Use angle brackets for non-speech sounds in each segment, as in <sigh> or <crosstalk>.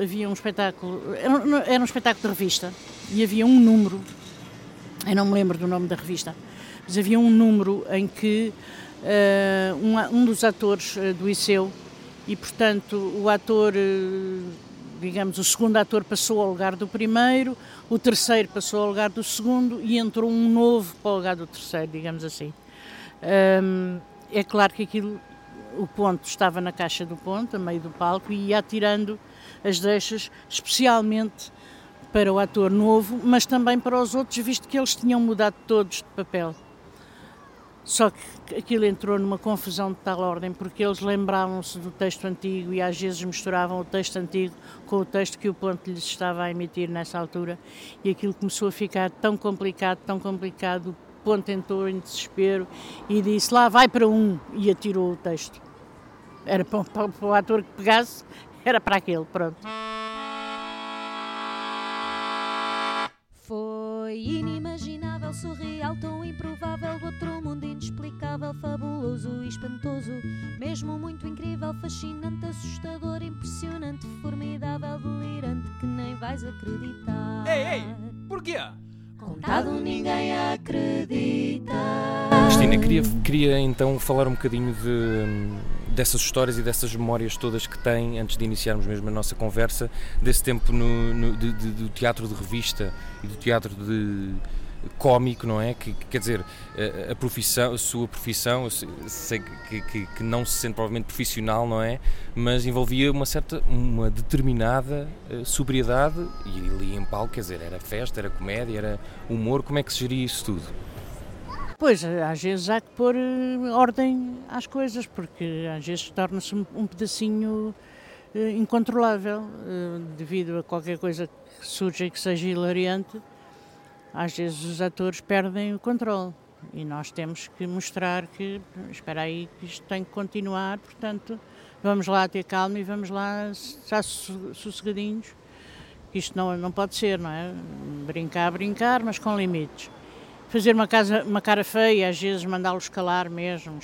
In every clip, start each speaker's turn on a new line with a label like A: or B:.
A: havia um espetáculo, era um, espetáculo de revista e havia um número, eu não me lembro do nome da revista, mas havia um número em que uh, um, um, dos atores uh, do e, portanto, o ator, uh, digamos, o segundo ator passou ao lugar do primeiro, o terceiro passou ao lugar do segundo e entrou um novo para o lugar do terceiro, digamos assim. Um, é claro que aquilo, o ponto estava na caixa do ponto, a meio do palco, e ia atirando as deixas, especialmente para o ator novo, mas também para os outros, visto que eles tinham mudado todos de papel. Só que aquilo entrou numa confusão de tal ordem, porque eles lembravam-se do texto antigo e às vezes misturavam o texto antigo com o texto que o ponto lhes estava a emitir nessa altura, e aquilo começou a ficar tão complicado, tão complicado, o ponto entrou em desespero e disse: Lá vai para um, e atirou o texto. Era para, para, para o ator que pegasse, era para aquele, pronto.
B: Foi inimaginável, surreal, tão improvável, outro mundo inexplicável, fabuloso e espantoso, mesmo muito incrível, fascinante, assustador, impressionante, formidável, delirante, que nem vais acreditar.
C: Ei, ei, porquê?
B: Contado ninguém acredita.
D: Cristina, queria, queria então falar um bocadinho de, dessas histórias e dessas memórias todas que tem, antes de iniciarmos mesmo a nossa conversa, desse tempo no, no de, de, do teatro de revista e do teatro de cómico, não é? Que, quer dizer, a, a, profissão, a sua profissão, sei que, que, que, não se sente provavelmente profissional, não é? Mas envolvia uma certa, uma determinada uh, sobriedade e ali em palco, quer dizer, era festa, era comédia, era humor, como é que se geria isso tudo?
A: Pois, às vezes há que pôr uh, ordem às coisas, porque às vezes torna-se um, pedacinho uh, incontrolável, devido a qualquer coisa que surja e que seja hilariante às vezes os atores perdem o controle e nós temos que mostrar que, espera aí, que isto tem que continuar, portanto, vamos lá ter calma e vamos lá estar sossegadinhos. Isto não, não pode ser, não é? Brincar, brincar, mas com limites. Fazer uma, casa, uma cara feia, às vezes mandá-los calar mesmo,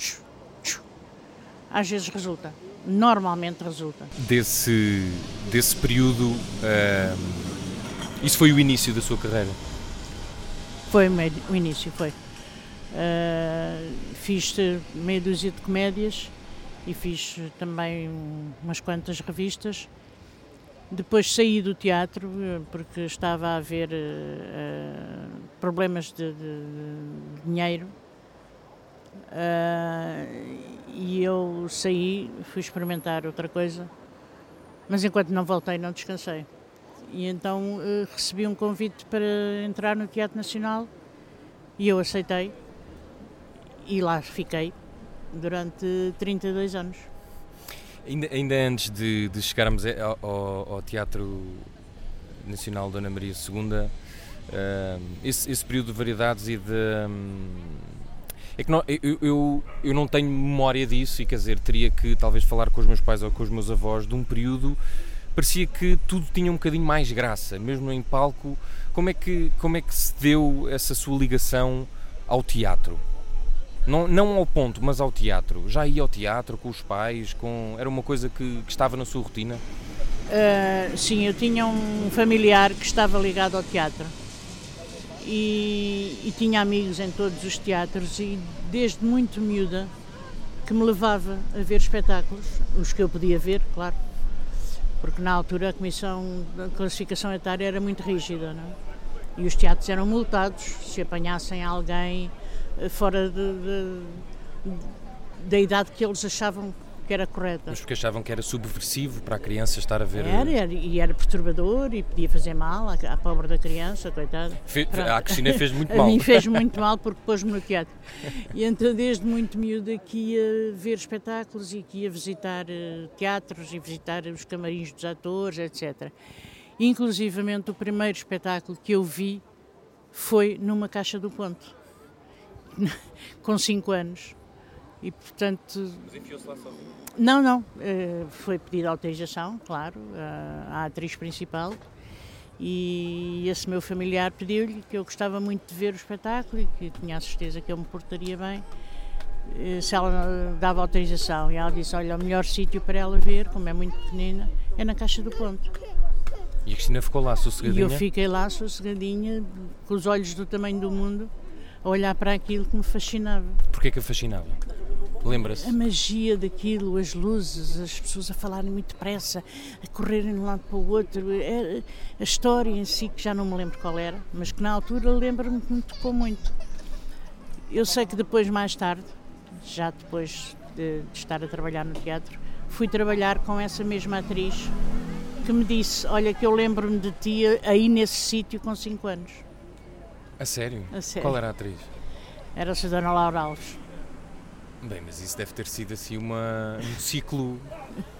A: às vezes resulta. Normalmente resulta.
D: Desse, desse período, uh, isso foi o início da sua carreira?
A: Foi o início, foi. Uh, fiz meia dúzia de comédias e fiz também umas quantas revistas. Depois saí do teatro porque estava a haver uh, problemas de, de, de dinheiro uh, e eu saí, fui experimentar outra coisa, mas enquanto não voltei não descansei. E então uh, recebi um convite para entrar no Teatro Nacional e eu aceitei e lá fiquei durante 32 anos.
D: Ainda, ainda antes de, de chegarmos ao, ao, Teatro Nacional Dona Maria II, uh, esse, esse, período de variedades e de. Um, é que não, eu, eu, eu não tenho memória disso e quer dizer, teria que talvez falar com os meus pais ou com os meus avós de um período parecia que tudo tinha um bocadinho mais graça, mesmo em palco. Como é que, como é que se deu essa sua ligação ao teatro? Não, não ao ponto, mas ao teatro. Já ia ao teatro com os pais? Com... Era uma coisa que, que estava na sua rotina?
A: Uh, sim, eu tinha um familiar que estava ligado ao teatro. E, e, tinha amigos em todos os teatros e desde muito miúda que me levava a ver espetáculos, os que eu podia ver, claro, porque na altura a comissão de classificação etária era muito rígida, não é? e os teatros eram multados se apanhassem alguém fora de, de, da idade que eles achavam que era correta.
D: Mas porque achavam que era subversivo para a criança estar a ver.
A: Era, era e era perturbador e podia fazer mal à, à pobre da criança, coitada.
D: Fe, a Cristina fez muito mal. <laughs>
A: A mim fez muito <laughs> mal porque pôs-me no teatro. E então, desde muito miúda, que ia ver espetáculos e que ia visitar uh, teatros e visitar os camarins dos atores, etc. Inclusivamente, o primeiro espetáculo que eu vi foi numa caixa do ponto, <laughs> com 5 anos. E portanto.
D: Mas enfiou-se lá sozinho?
A: Não, não. Uh, foi pedida autorização, claro, à atriz principal. E esse meu familiar pediu-lhe que eu gostava muito de ver o espetáculo e que tinha a certeza que eu me portaria bem eh, se ela dava autorização. E ela disse: Olha, o melhor sítio para ela ver, como é muito pequenina, é na Caixa do Ponto.
D: E a Cristina ficou lá sossegadinha?
A: E eu fiquei lá sossegadinha, com os olhos do tamanho do mundo, a olhar para aquilo que me fascinava.
D: Porquê que a fascinava? Lembra-se?
A: A magia daquilo, as luzes, as pessoas a falarem muito depressa, a correrem de um lado para o outro, é, a história em si, que já não me lembro qual era, mas que na altura lembro-me que me tocou muito. Eu sei que depois, mais tarde, já depois de, de estar a trabalhar no teatro, fui trabalhar com essa mesma atriz que me disse: Olha, que eu lembro-me de ti aí nesse sítio com 5 anos.
D: A sério?
A: A sério.
D: Qual era a atriz?
A: Era-se a Dona Laura Alves.
D: Bem, mas isso deve ter sido assim uma, um ciclo.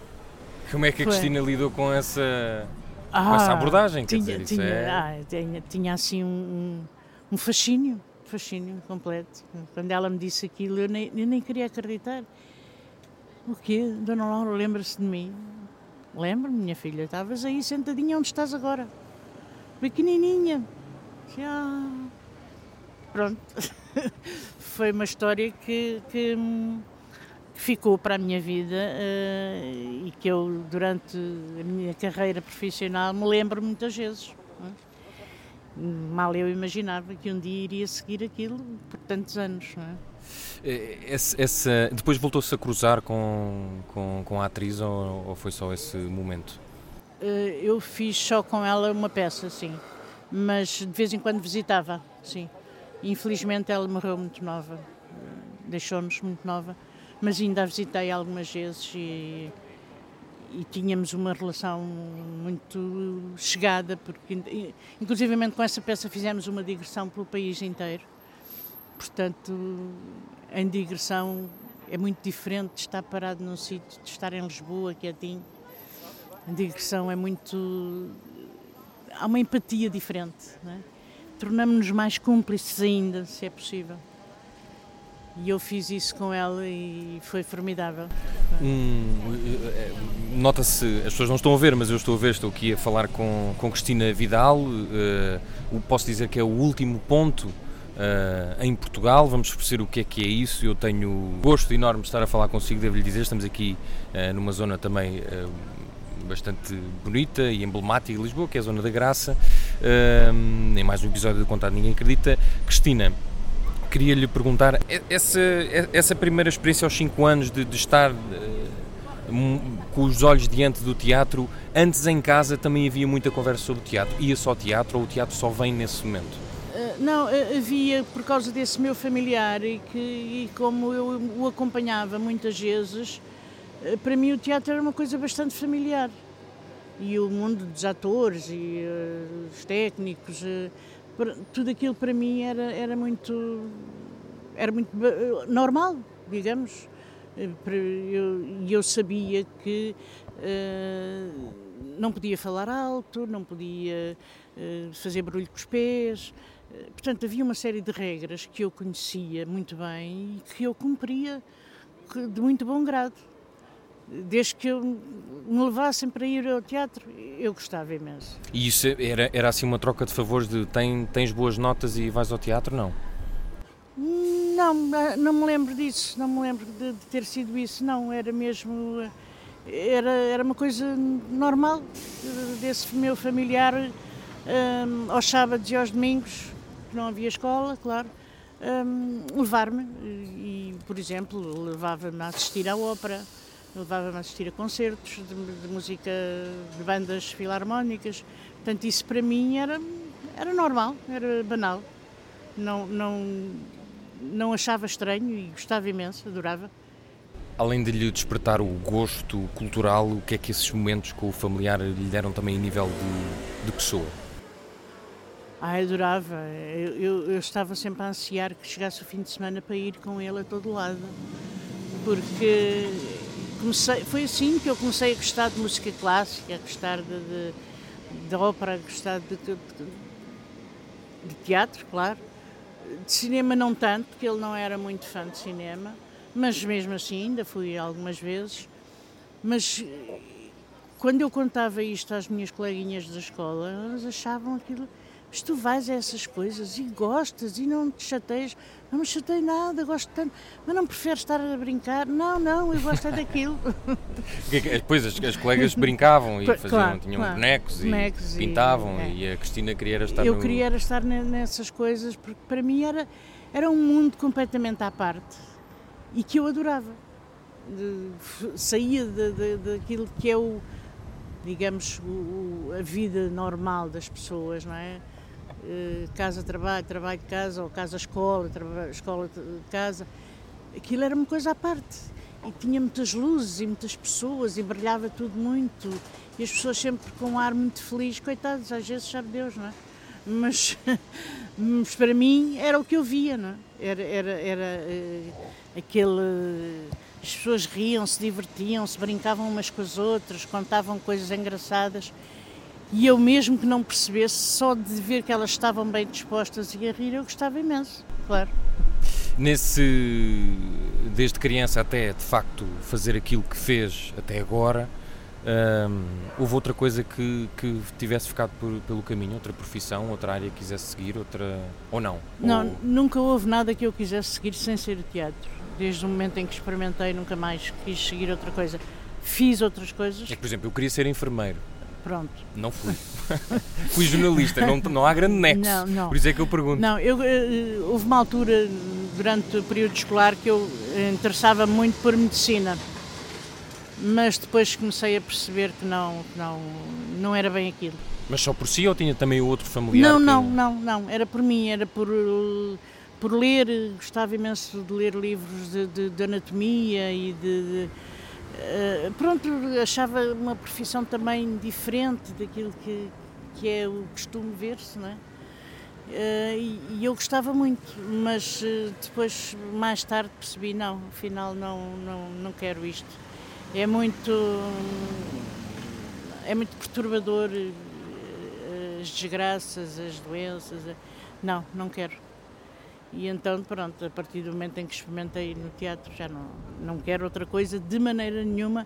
D: <laughs> Como é que a
A: Foi.
D: Cristina lidou com essa, com essa abordagem?
A: Tinha,
D: dizer,
A: tinha,
D: é.
A: ah, tinha, tinha assim um, um, um fascínio, fascínio completo. Quando ela me disse aquilo, eu nem, eu nem queria acreditar. O quê? Dona Laura, lembra-se de mim? Lembro-me, minha filha, estavas aí sentadinha onde estás agora. Pequenininha. Já. Pronto. <laughs> Foi uma história que, que, que ficou para a minha vida eh, e que eu, durante a minha carreira profissional, me lembro muitas vezes. é? Mal eu imaginava que um dia iria seguir aquilo por tantos anos. é?
D: Eh, esse- essa- depois voltou-se a cruzar com, com, com a atriz ou, ou foi só esse momento?
A: Eh, Eu fiz só com ela uma peça, sim. Mas de vez em quando visitava, sim. Infelizmente ela morreu muito nova. Deixou-nos muito nova. Mas ainda a visitei algumas vezes e, e tínhamos uma relação muito chegada, porque in- inclusivamente com essa peça fizemos uma digressão pelo país inteiro. Portanto, em digressão é muito diferente de estar parado num sítio, de estar em Lisboa, quietinho. A digressão é muito. Há uma empatia diferente. Não é? Tornamos-nos mais cúmplices ainda, se é possível. E eu fiz isso com ela e foi formidável.
D: Hum, eh, Nota-se, as pessoas não estão a ver, mas eu estou a ver, estou aqui a falar com, com Cristina Vidal. o- posso dizer que é o último ponto eh, em Portugal. Vamos perceber o que é que é isso. Eu tenho gosto enorme de estar a falar consigo, devo-lhe dizer. Estamos aqui eh, numa zona também bastante bonita e emblemática de Lisboa, que é a Zona da Graça. Em mais um episódio de Contado Ninguém Acredita. Cristina, queria lhe perguntar, essa, essa primeira experiência aos 5 anos de, de estar eh, com os olhos diante do teatro, antes em casa também havia muita conversa sobre teatro. Ia só teatro ou o teatro só vem nesse momento?
A: Eh, Não, eh, havia, por causa desse meu familiar e, que, e como eu o acompanhava muitas vezes, para mim o teatro era uma coisa bastante familiar. E o mundo dos atores e eh, os técnicos, eh, para- tudo aquilo para mim era, era muito, era muito eh, normal, digamos. Eh, para- eu- E eu, sabia que eh, não podia falar alto, não podia eh, fazer barulho com os pés. Eh, Portanto, havia uma série de regras que eu conhecia muito bem e que eu cumpria de muito bom grado. Desde que eu me levassem para ir ao teatro, eu gostava imenso.
D: E isso era, era assim uma troca de favores de tem, tens boas notas e vais ao teatro? Não.
A: Não, não me lembro disso, não me lembro de, de ter sido isso, não, era mesmo, era, era uma coisa normal eh, desse meu familiar, eh, aos sábados e aos domingos, que não havia escola, claro, eh, levar-me e, por exemplo, levava-me a assistir à ópera, levava-me a assistir a concertos de, de música de bandas filarmónicas, portanto isso para mim era, era normal, era banal, não, não, não achava estranho e gostava imenso, adorava.
D: Além de lhe despertar o gosto cultural, o que é que esses momentos com o familiar lhe deram também a nível de, de pessoa?
A: Ai, adorava. Eu, eu, eu estava sempre a ansiar que chegasse o fim de semana para ir com ele a todo lado. Porque comecei, foi assim que eu comecei a gostar de música clássica, a gostar de, de, de ópera, a gostar de, de, de teatro, claro. De cinema não tanto, porque ele não era muito fã de cinema, mas mesmo assim ainda fui algumas vezes. Mas eh, quando eu contava isto às minhas coleguinhas da escola, elas achavam aquilo mas tu vais a essas coisas e gostas e não te chateias. Não me chatei nada, gosto tanto. Mas não preferes estar a brincar? Não, não, eu gosto é daquilo. <laughs>
D: Depois as, as colegas brincavam e faziam,
A: claro,
D: tinham
A: claro.
D: bonecos,
A: Bonecos
D: e
A: e-
D: pintavam
A: é.
D: e a Cristina queria era estar
A: eu
D: no...
A: queria era estar ne- nessas coisas porque para mim era, era um mundo completamente à parte e que eu adorava. De- saía de- de- daquilo que é o, digamos, o- a vida normal das pessoas, não é? Eh, Casa, trabalho, trabalho, casa, ou casa, escola, traba- escola, t- casa. Aquilo era uma coisa à parte. E tinha muitas luzes e muitas pessoas e brilhava tudo muito. E as pessoas sempre com um ar muito feliz, coitados, às vezes sabe Deus, não é? Mas, <laughs> mas para mim era o que eu via, não é? Era, era, era eh, aquele. As pessoas riam, se divertiam, se brincavam umas com as outras, contavam coisas engraçadas. E eu, mesmo que não percebesse, só de ver que elas estavam bem dispostas e a rir, eu gostava imenso, claro.
D: Nesse, desde criança até de facto fazer aquilo que fez até agora, hum, houve outra coisa que, que tivesse ficado por- pelo caminho, outra profissão, outra área que quisesse seguir, outra ou não?
A: Não,
D: Ou-
A: nunca houve nada que eu quisesse seguir sem ser o teatro. Desde o momento em que experimentei, nunca mais quis seguir outra coisa. Fiz outras coisas,
D: É que, por exemplo, eu queria ser enfermeiro,
A: pronto.
D: não fui. <laughs> fui jornalista, não, não há grande nexo.
A: Não, não.
D: Por isso é que eu pergunto.
A: Não, eu, eh, houve uma altura durante o período escolar que eu eh, interessava muito por medicina, mas depois comecei a perceber que não, que não, não era bem aquilo.
D: Mas só por si ou tinha também o outro familiar?
A: Não,
D: que-
A: não, não, não, era por mim, era por, eh, por ler, eh, gostava imenso de ler livros de, de- de anatomia e de, de, eh, pronto, achava uma profissão também diferente daquilo que, que é o costume ver-se, não é? Eh, e, e eu gostava muito, mas eh, depois, mais tarde, percebi, não, afinal não, não, não quero isto. É muito, é muito perturbador as desgraças, as doenças. Não, não quero. E então, pronto, a partir do momento em que experimentei no teatro, já não, não quero outra coisa de maneira nenhuma,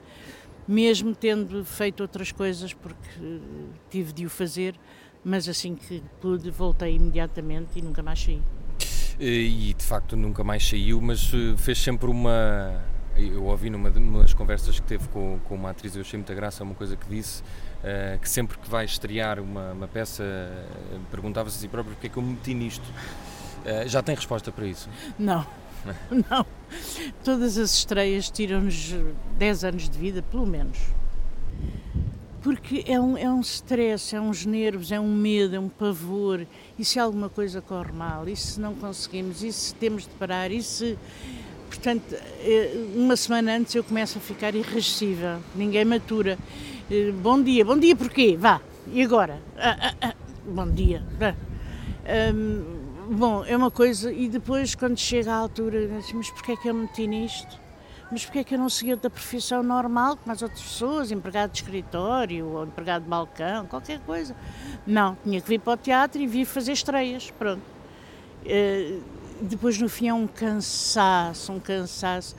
A: mesmo tendo feito outras coisas, porque eh, tive de o fazer, mas assim que pude, voltei imediatamente e nunca mais saí.
D: E de facto nunca mais saiu, mas eh, fez sempre uma. Eu ouvi numa, das conversas que teve com, com uma atriz, eu achei muita graça, uma coisa que disse, eh, que sempre que vai estrear uma, uma peça, eh, perguntava-se a si próprio porque é que eu me meti nisto. Eh, já tem resposta para isso?
A: Não, <laughs> não. Todas as estreias tiram-nos 10 anos de vida, pelo menos. Porque é um, é um stress, é uns nervos, é um medo, é um pavor. E se alguma coisa corre mal? E se não conseguimos? E se temos de parar? E se. Portanto, eh, uma semana antes eu começo a ficar irrascível, ninguém matura. Eh, Bom dia, bom dia porquê? Vá, e agora? Ah, ah, ah, bom dia. vá. Bom, é uma coisa, e depois quando chega à altura, mas porquê é que eu me meti nisto? Mas porquê é que eu não segui outra profissão normal, como as outras pessoas, empregado de escritório ou empregado de balcão, qualquer coisa? Não, tinha que vir para o teatro e vir fazer estreias, pronto. Eh, depois no fim é um cansaço, um cansaço.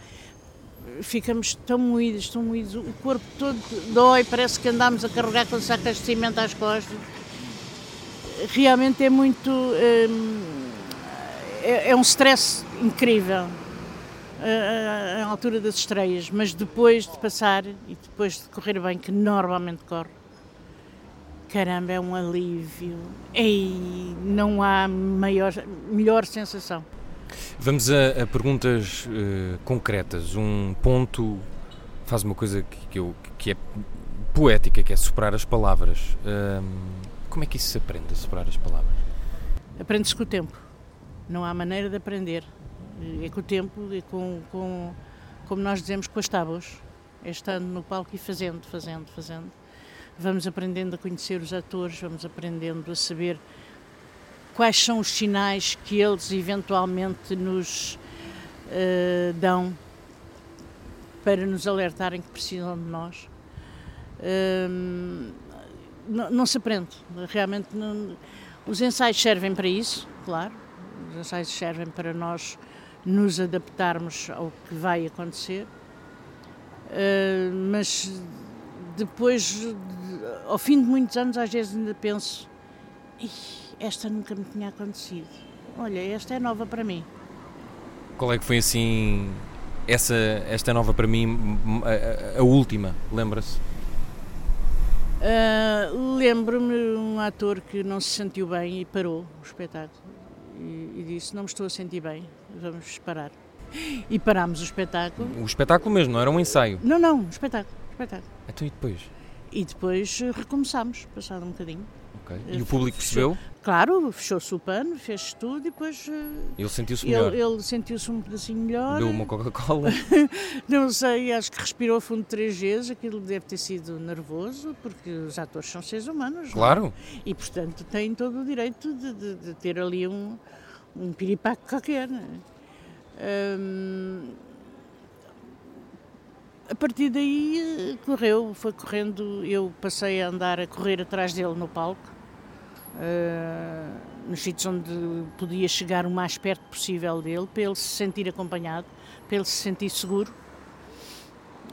A: Ficamos tão moídos, tão moídos, o corpo todo dói, parece que andamos a carregar com sacas de cimento às costas realmente é muito. hum, é, é um stress incrível a, a- a altura das estreias, mas depois de passar e depois de correr bem, que normalmente corre, caramba, é um alívio. Ei, não há maior, melhor sensação.
D: Vamos a, a perguntas eh, concretas. Um ponto faz uma coisa que, que eu, que é poética, que é superar as palavras. Ahm, como é que isso se aprende a superar as palavras?
A: Aprende-se com o tempo. Não há maneira de aprender. É com o tempo e com, com como nós dizemos, com as tábuas. É estando no palco e fazendo, fazendo, fazendo. Vamos aprendendo a conhecer os atores, vamos aprendendo a saber quais são os sinais que eles eventualmente nos eh, dão para nos alertarem que precisam de nós. Hum, não, não se aprende, realmente não, os ensaios servem para isso, claro. Os ensaios servem para nós nos adaptarmos ao que vai acontecer. Uh, mas depois, de- ao fim de muitos anos, às vezes ainda penso: "Ih, esta nunca me tinha acontecido. Olha, esta é nova para mim.
D: Qual é que foi assim, essa, esta é nova para mim, a, a, a última, lembra-se?
A: Uh, Lembro-me um ator que não se sentiu bem e parou o espetáculo e, e disse: Não me estou a sentir bem, vamos parar. E parámos o espetáculo.
D: O espetáculo mesmo, não era um ensaio?
A: Não, não, o espetáculo. espetáculo.
D: Então e depois?
A: E depois recomeçámos, passado um bocadinho.
D: E o público percebeu?
A: Claro, fechou-se o pano, fez tudo e depois.
D: Ele sentiu-se melhor.
A: Ele, ele sentiu-se um pedacinho melhor.
D: Deu uma Coca-Cola. <laughs>
A: não sei, acho que respirou fundo três vezes. Aquilo deve ter sido nervoso, porque os atores são seres humanos.
D: É? Claro.
A: Não? E portanto têm todo o direito de, de, de ter ali um, um piripaco qualquer. É? Hum, a partir daí correu, foi correndo. Eu passei a andar a correr atrás dele no palco uh, nos sítios onde podia chegar o mais perto possível dele, para ele se sentir acompanhado, para ele se sentir seguro.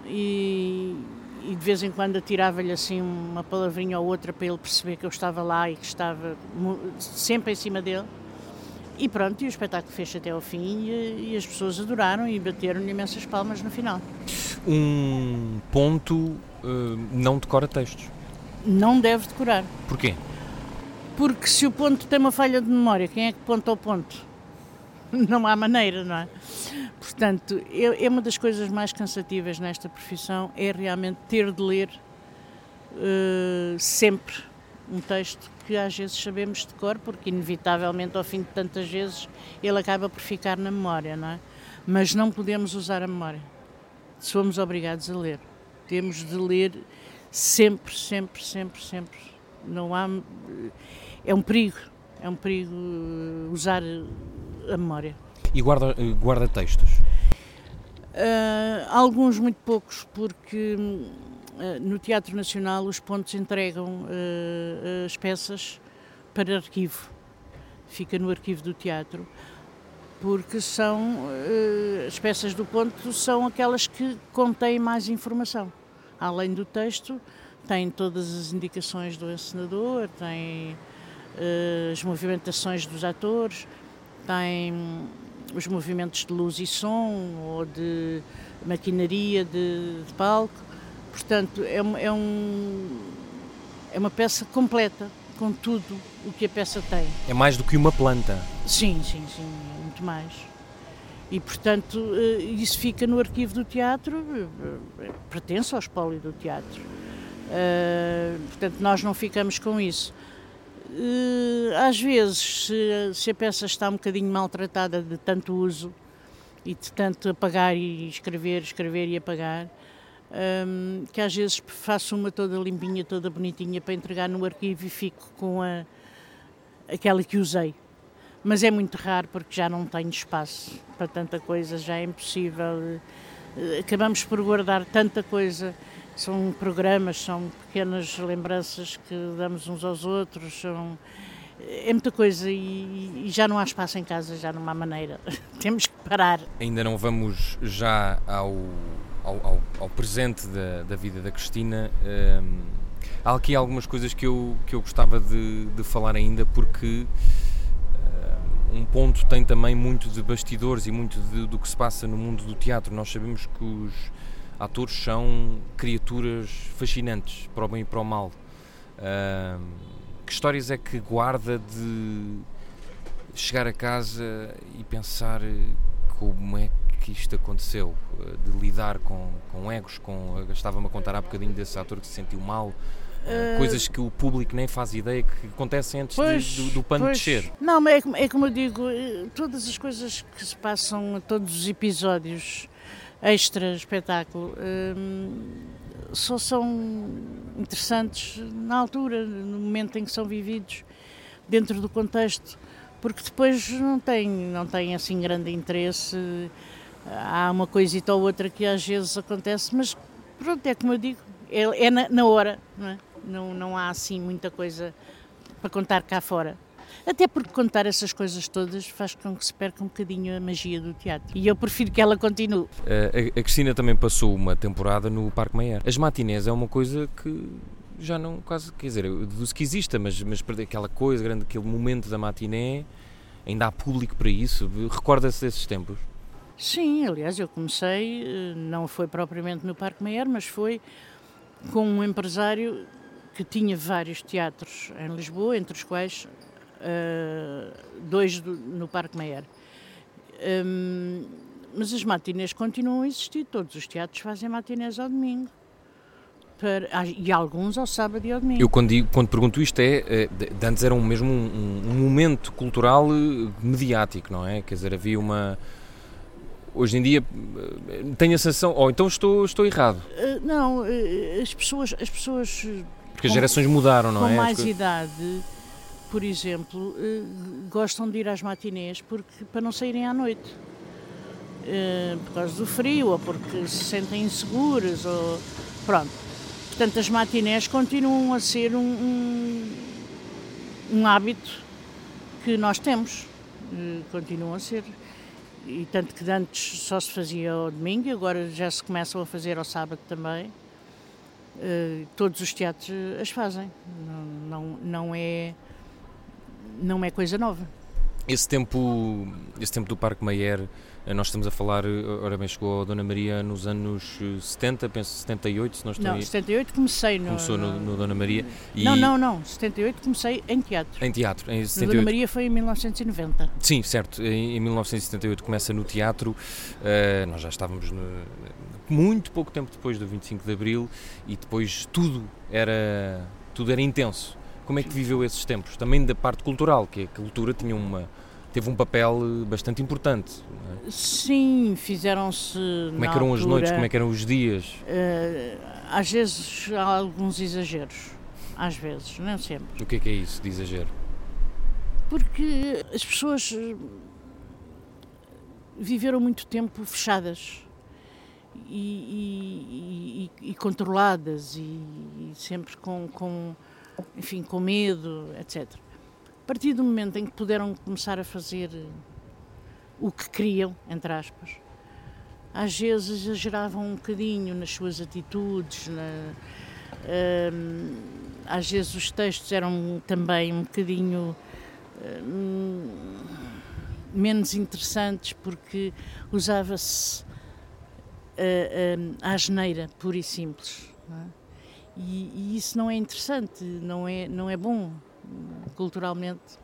A: E, e de vez em quando atirava-lhe assim uma palavrinha ou outra para ele perceber que eu estava lá e que estava sempre em cima dele. E pronto, e o espetáculo fez até ao fim e, e as pessoas adoraram e bateram-lhe imensas palmas no final.
D: Um ponto uh, não decora textos.
A: Não deve decorar.
D: Porquê?
A: Porque se o ponto tem uma falha de memória, quem é que ponta o ponto? <laughs> Não há maneira, não é? Portanto, é uma das coisas mais cansativas nesta profissão é realmente ter de ler uh, sempre um texto que às vezes sabemos de cor, porque inevitavelmente ao fim de tantas vezes ele acaba por ficar na memória, não é? Mas não podemos usar a memória. Somos obrigados a ler. Temos de ler sempre, sempre, sempre, sempre. Não há é um perigo, é um perigo eh, usar a memória.
D: E guarda, eh, guarda textos?
A: Uh, alguns muito poucos, porque uh, no Teatro Nacional os pontos entregam uh, as peças para arquivo. Fica no arquivo do teatro, porque são as peças do ponto são aquelas que contêm mais informação. Além do texto, tem todas as indicações do encenador, tem as movimentações dos atores, tem os movimentos de luz e som ou de maquinaria de, de palco. Portanto, é, é, um, é uma peça completa, com tudo o que a peça tem.
D: É mais do que uma planta.
A: Sim, sim, sim, muito mais. E, portanto, eh, isso fica no arquivo do teatro, eh, pertence ao espólio do teatro. Portanto, nós não ficamos com isso. Eh, às vezes, se, se a peça está um bocadinho maltratada de tanto uso e de tanto apagar e escrever, escrever e apagar, um, que às vezes faço uma toda limpinha, toda bonitinha para entregar no arquivo e fico com a, aquela que usei. Mas é muito raro porque já não tenho espaço para tanta coisa, já é impossível. Eh, acabamos por guardar tanta coisa são programas, são pequenas lembranças que damos uns aos outros, são, é muita coisa e, e, já não há espaço em casa, já não há maneira. <laughs> Temos que parar.
D: Ainda não vamos já ao, ao, ao, presente da, da, vida da Cristina. Um, há aqui algumas coisas que eu, que eu gostava de, de falar ainda, porque um ponto tem também muito de bastidores e muito de, do que se passa no mundo do teatro. Nós sabemos que os atores são criaturas fascinantes para o bem e para o mal. Uh, que histórias é que guarda de chegar a casa e pensar como é que isto aconteceu? De lidar com, com egos, com. Estava-me a contar há bocadinho desse ator que se sentiu mal. Uh, coisas que o público nem faz ideia que acontecem antes pois, de, do, do, pano pois. descer.
A: Não, é, é como eu digo, eh, todas as coisas que se passam todos os episódios extra espetáculo hum, só são interessantes na altura, no momento em que são vividos, dentro do contexto, porque depois não tem, não tem assim grande interesse. Há uma coisita ou outra que às vezes acontece, mas pronto, é como eu digo, é, é na, na, hora, não, é? não, não há assim muita coisa para contar cá fora. Até porque contar essas coisas todas faz com que se perca um bocadinho a magia do teatro. E eu prefiro que ela continue.
D: A, a Cristina também passou uma temporada no Parque Mayer. As matinés é uma coisa que já não, quase, quer dizer, eu deduzo que exista, mas, mas aquela coisa grande, aquele momento da matiné, ainda há público para isso? Recorda-se desses tempos?
A: Sim, aliás, eu comecei, eh, não foi propriamente no Parque Meyer, mas foi com um empresário que tinha vários teatros em Lisboa, entre os quais uh, dois do, no Parque Meyer. Um, mas as matinés continuam a existir, todos os teatros fazem matinés ao domingo. Para, ah, e alguns ao sábado e ao domingo.
D: Eu quando, digo, quando pergunto isto é, é antes era um, mesmo um, um, momento cultural eh, mediático, não é? Quer dizer, havia uma... Hoje em dia eh, tenho a sensação, ou oh, então estou, estou errado.
A: Não, as pessoas, as pessoas
D: porque as gerações mudaram, não
A: com
D: é?
A: Com mais idade, por exemplo, uh, gostam de ir às matinês porque, para não saírem à noite. Uh, por causa do frio, ou porque se sentem inseguras, ou... Pronto. Portanto, as matinés continuam a ser um, um, um hábito que nós temos. Uh, continuam a ser. E tanto que antes só se fazia ao domingo, agora já se começam a fazer ao sábado também. Todos os teatros as fazem. Não, não, não, é, não é coisa nova.
D: Esse tempo, esse tempo do Parque Mayer, eh, nós estamos a falar, eh, ora bem, chegou a Dona Maria nos anos 70, penso 78, se não estou
A: Não,
D: aí.
A: 78 comecei no...
D: Começou no, no Dona Maria.
A: E... Não, não, não, 78 comecei em teatro.
D: Em teatro, em 78.
A: No Dona Maria foi em 1990.
D: Sim, certo, em, em 1978 começa no teatro, uh, nós já estávamos no, muito pouco tempo depois do 25 de Abril e depois tudo era, tudo era intenso. Como é que viveu esses tempos? Também da parte cultural, que a cultura tinha uma teve um papel eh, bastante importante.
A: É? Sim, fizeram-se.
D: Como é que eram
A: altura,
D: as noites, como é que eram os dias?
A: Uh, às vezes há alguns exageros. Às vezes, não sempre.
D: O que é que é isso de exagero?
A: Porque as pessoas eh, viveram muito tempo fechadas e, e, e, e controladas e, sempre com, com, enfim, com medo, etc partir do momento em que puderam começar a fazer eh, o que queriam, entre aspas, às vezes exageravam um bocadinho nas suas atitudes, na, uh, às vezes os textos eram também um bocadinho uh, menos interessantes porque usava-se uh, a asneira pura e simples. É? E, e, isso não é interessante, não é, não é bom culturalmente.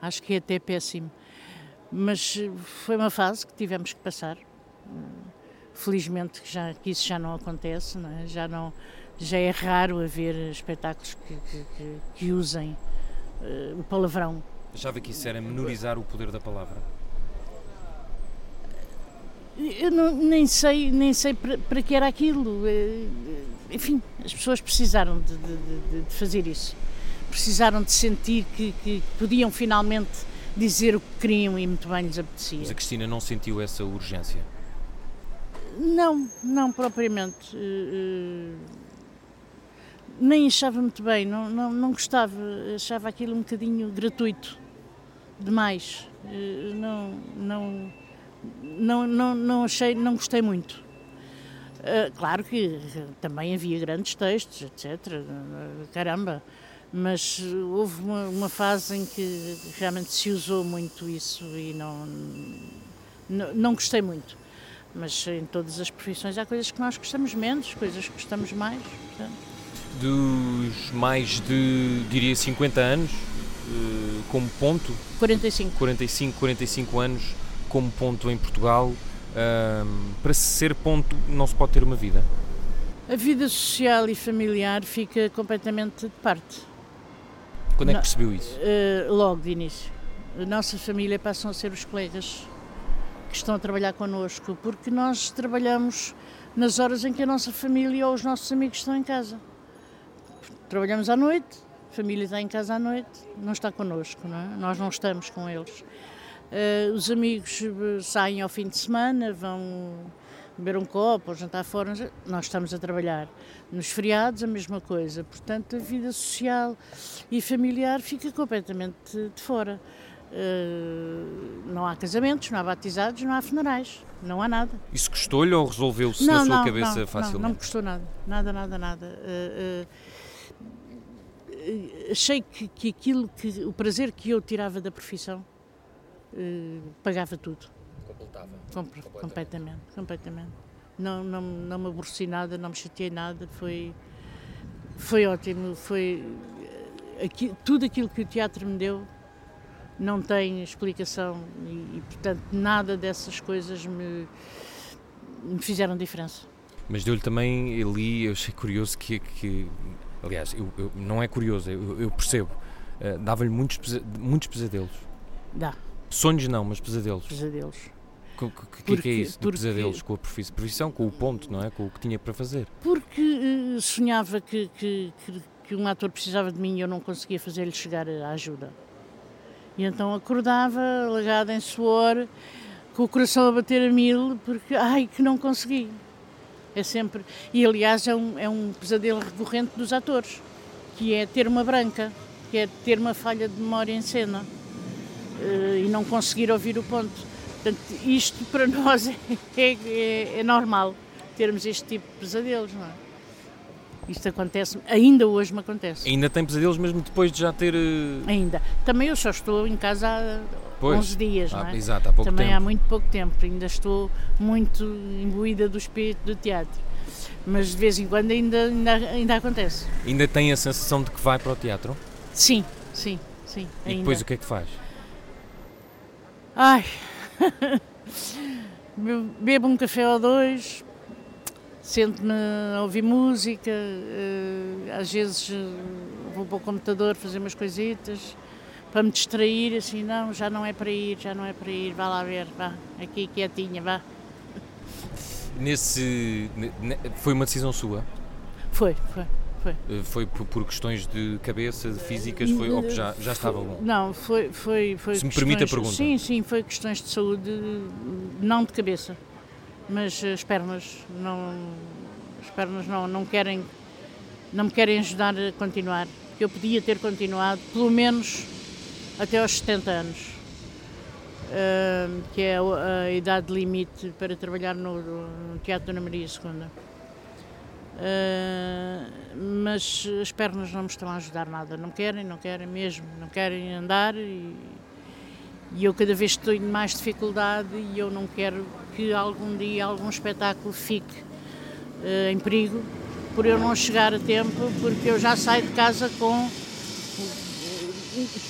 A: Acho que é até péssimo. Mas eh, foi uma fase que tivemos que passar. Felizmente que, já, que isso já não acontece, não é? Já, não, já é raro haver espetáculos que, que, que, usem uh, o palavrão.
D: Achava que isso era menorizar o poder da palavra?
A: Eu não, nem sei, nem sei para, para que era aquilo. Eh, enfim, as pessoas precisaram de, de, de fazer isso precisaram de sentir que, que podiam finalmente dizer o que queriam e muito bem lhes apetecia.
D: Mas a Cristina não sentiu essa urgência?
A: Não, não propriamente. Uh, nem achava muito bem, não, não, não gostava, achava aquilo um bocadinho gratuito demais. Não, não, não, não, não achei, não gostei muito. Uh, claro que também havia grandes textos, etc. Caramba, mas houve uma, uma, fase em que realmente se usou muito isso e não, não, não, gostei muito. Mas em todas as profissões há coisas que nós gostamos menos, coisas que gostamos mais. Portanto.
D: Dos mais de, diria, 50 anos eh, como ponto?
A: 45.
D: 45, 45 anos como ponto em Portugal. para ser ponto não se pode ter uma vida?
A: A vida social e familiar fica completamente de parte
D: quando é que percebeu isso?
A: Uh, logo de início. A nossa família passam a ser os colegas que estão a trabalhar connosco, porque nós trabalhamos nas horas em que a nossa família ou os nossos amigos estão em casa. Trabalhamos à noite, a família está em casa à noite, não está connosco, não é? nós não estamos com eles. Uh, os amigos eh, saem ao fim de semana, vão beber um copo ou jantar fora, nós estamos a trabalhar. Nos feriados, a mesma coisa. Portanto, a vida social e familiar fica completamente de fora. Uh, não há casamentos, não há batizados, não há funerais, não há nada.
D: Isso custou-lhe ou resolveu-se na sua
A: não,
D: cabeça
A: não,
D: facilmente?
A: Não, não me custou nada, nada, nada, nada. Uh, uh, achei que, que aquilo que o prazer que eu tirava da profissão uh, pagava tudo.
D: Completava.
A: completamente. completamente, completamente. Não, não, não me aborreci nada, não me chateei nada, foi, foi ótimo, foi aqui, tudo aquilo que o teatro me deu não tem explicação e, e portanto nada dessas coisas me, me fizeram diferença.
D: Mas deu-lhe também ali, eu achei curioso que, que aliás, eu, eu, não é curioso, eu, eu percebo, uh, dava-lhe muitos, muitos pesadelos.
A: Dá.
D: Sonhos não, mas pesadelos.
A: Pesadelos.
D: O que, que, que, é isso? Porque, pesadelos com a profissão, com o ponto, não é? Com o que tinha para fazer.
A: Porque uh, sonhava que, que, que, um ator precisava de mim e eu não conseguia fazer-lhe chegar a ajuda. E então acordava, legada em suor, com o coração a bater a mil, porque, ai, que não consegui. É sempre. E aliás, é um, é um pesadelo recorrente dos atores, que é ter uma branca, que é ter uma falha de memória em cena e não conseguir ouvir o ponto. Portanto, isto para <laughs> nós é, é, é normal, termos este tipo de pesadelos, não é? Isto acontece, ainda hoje me acontece.
D: Ainda tem pesadelos mesmo depois de já ter. Uh...
A: Ainda. Também eu só estou em casa há pois, 11 dias,
D: ah,
A: não é?
D: Exato, há pouco
A: Também
D: tempo.
A: há muito pouco tempo, ainda estou muito imbuída do espírito do teatro. Mas de vez em quando ainda, ainda, ainda acontece.
D: Ainda tem a sensação de que vai para o teatro?
A: Sim, sim, sim.
D: E depois o que é que faz?
A: Ai, <laughs> bebo um café ou dois, sento-me a ouvir música, eh, às vezes eh, vou para o computador fazer umas coisitas para me distrair, assim, não, já não é para ir, já não é para ir, vá lá ver, vá, aqui quietinha, vá.
D: Nesse. Foi uma decisão sua?
A: Foi, foi. Foi.
D: Eh, foi por, questões de cabeça, de físicas, foi, ou já, já estava bom?
A: Não, foi. foi, foi
D: Se me permite a pergunta.
A: Sim, sim, foi questões de saúde, não de cabeça, mas as pernas não. As pernas não, não querem. Não me querem ajudar a continuar. Eu podia ter continuado, pelo menos até aos 70 anos, uh, que é a, a, idade limite para trabalhar no, no Teatro Dona Maria II. Uh, mas as pernas não me estão a ajudar nada, não querem, não querem mesmo, não querem andar e, e eu cada vez estou em mais dificuldade e eu não quero que algum dia algum espetáculo fique uh, em perigo por eu não chegar a tempo, porque eu já saio de casa com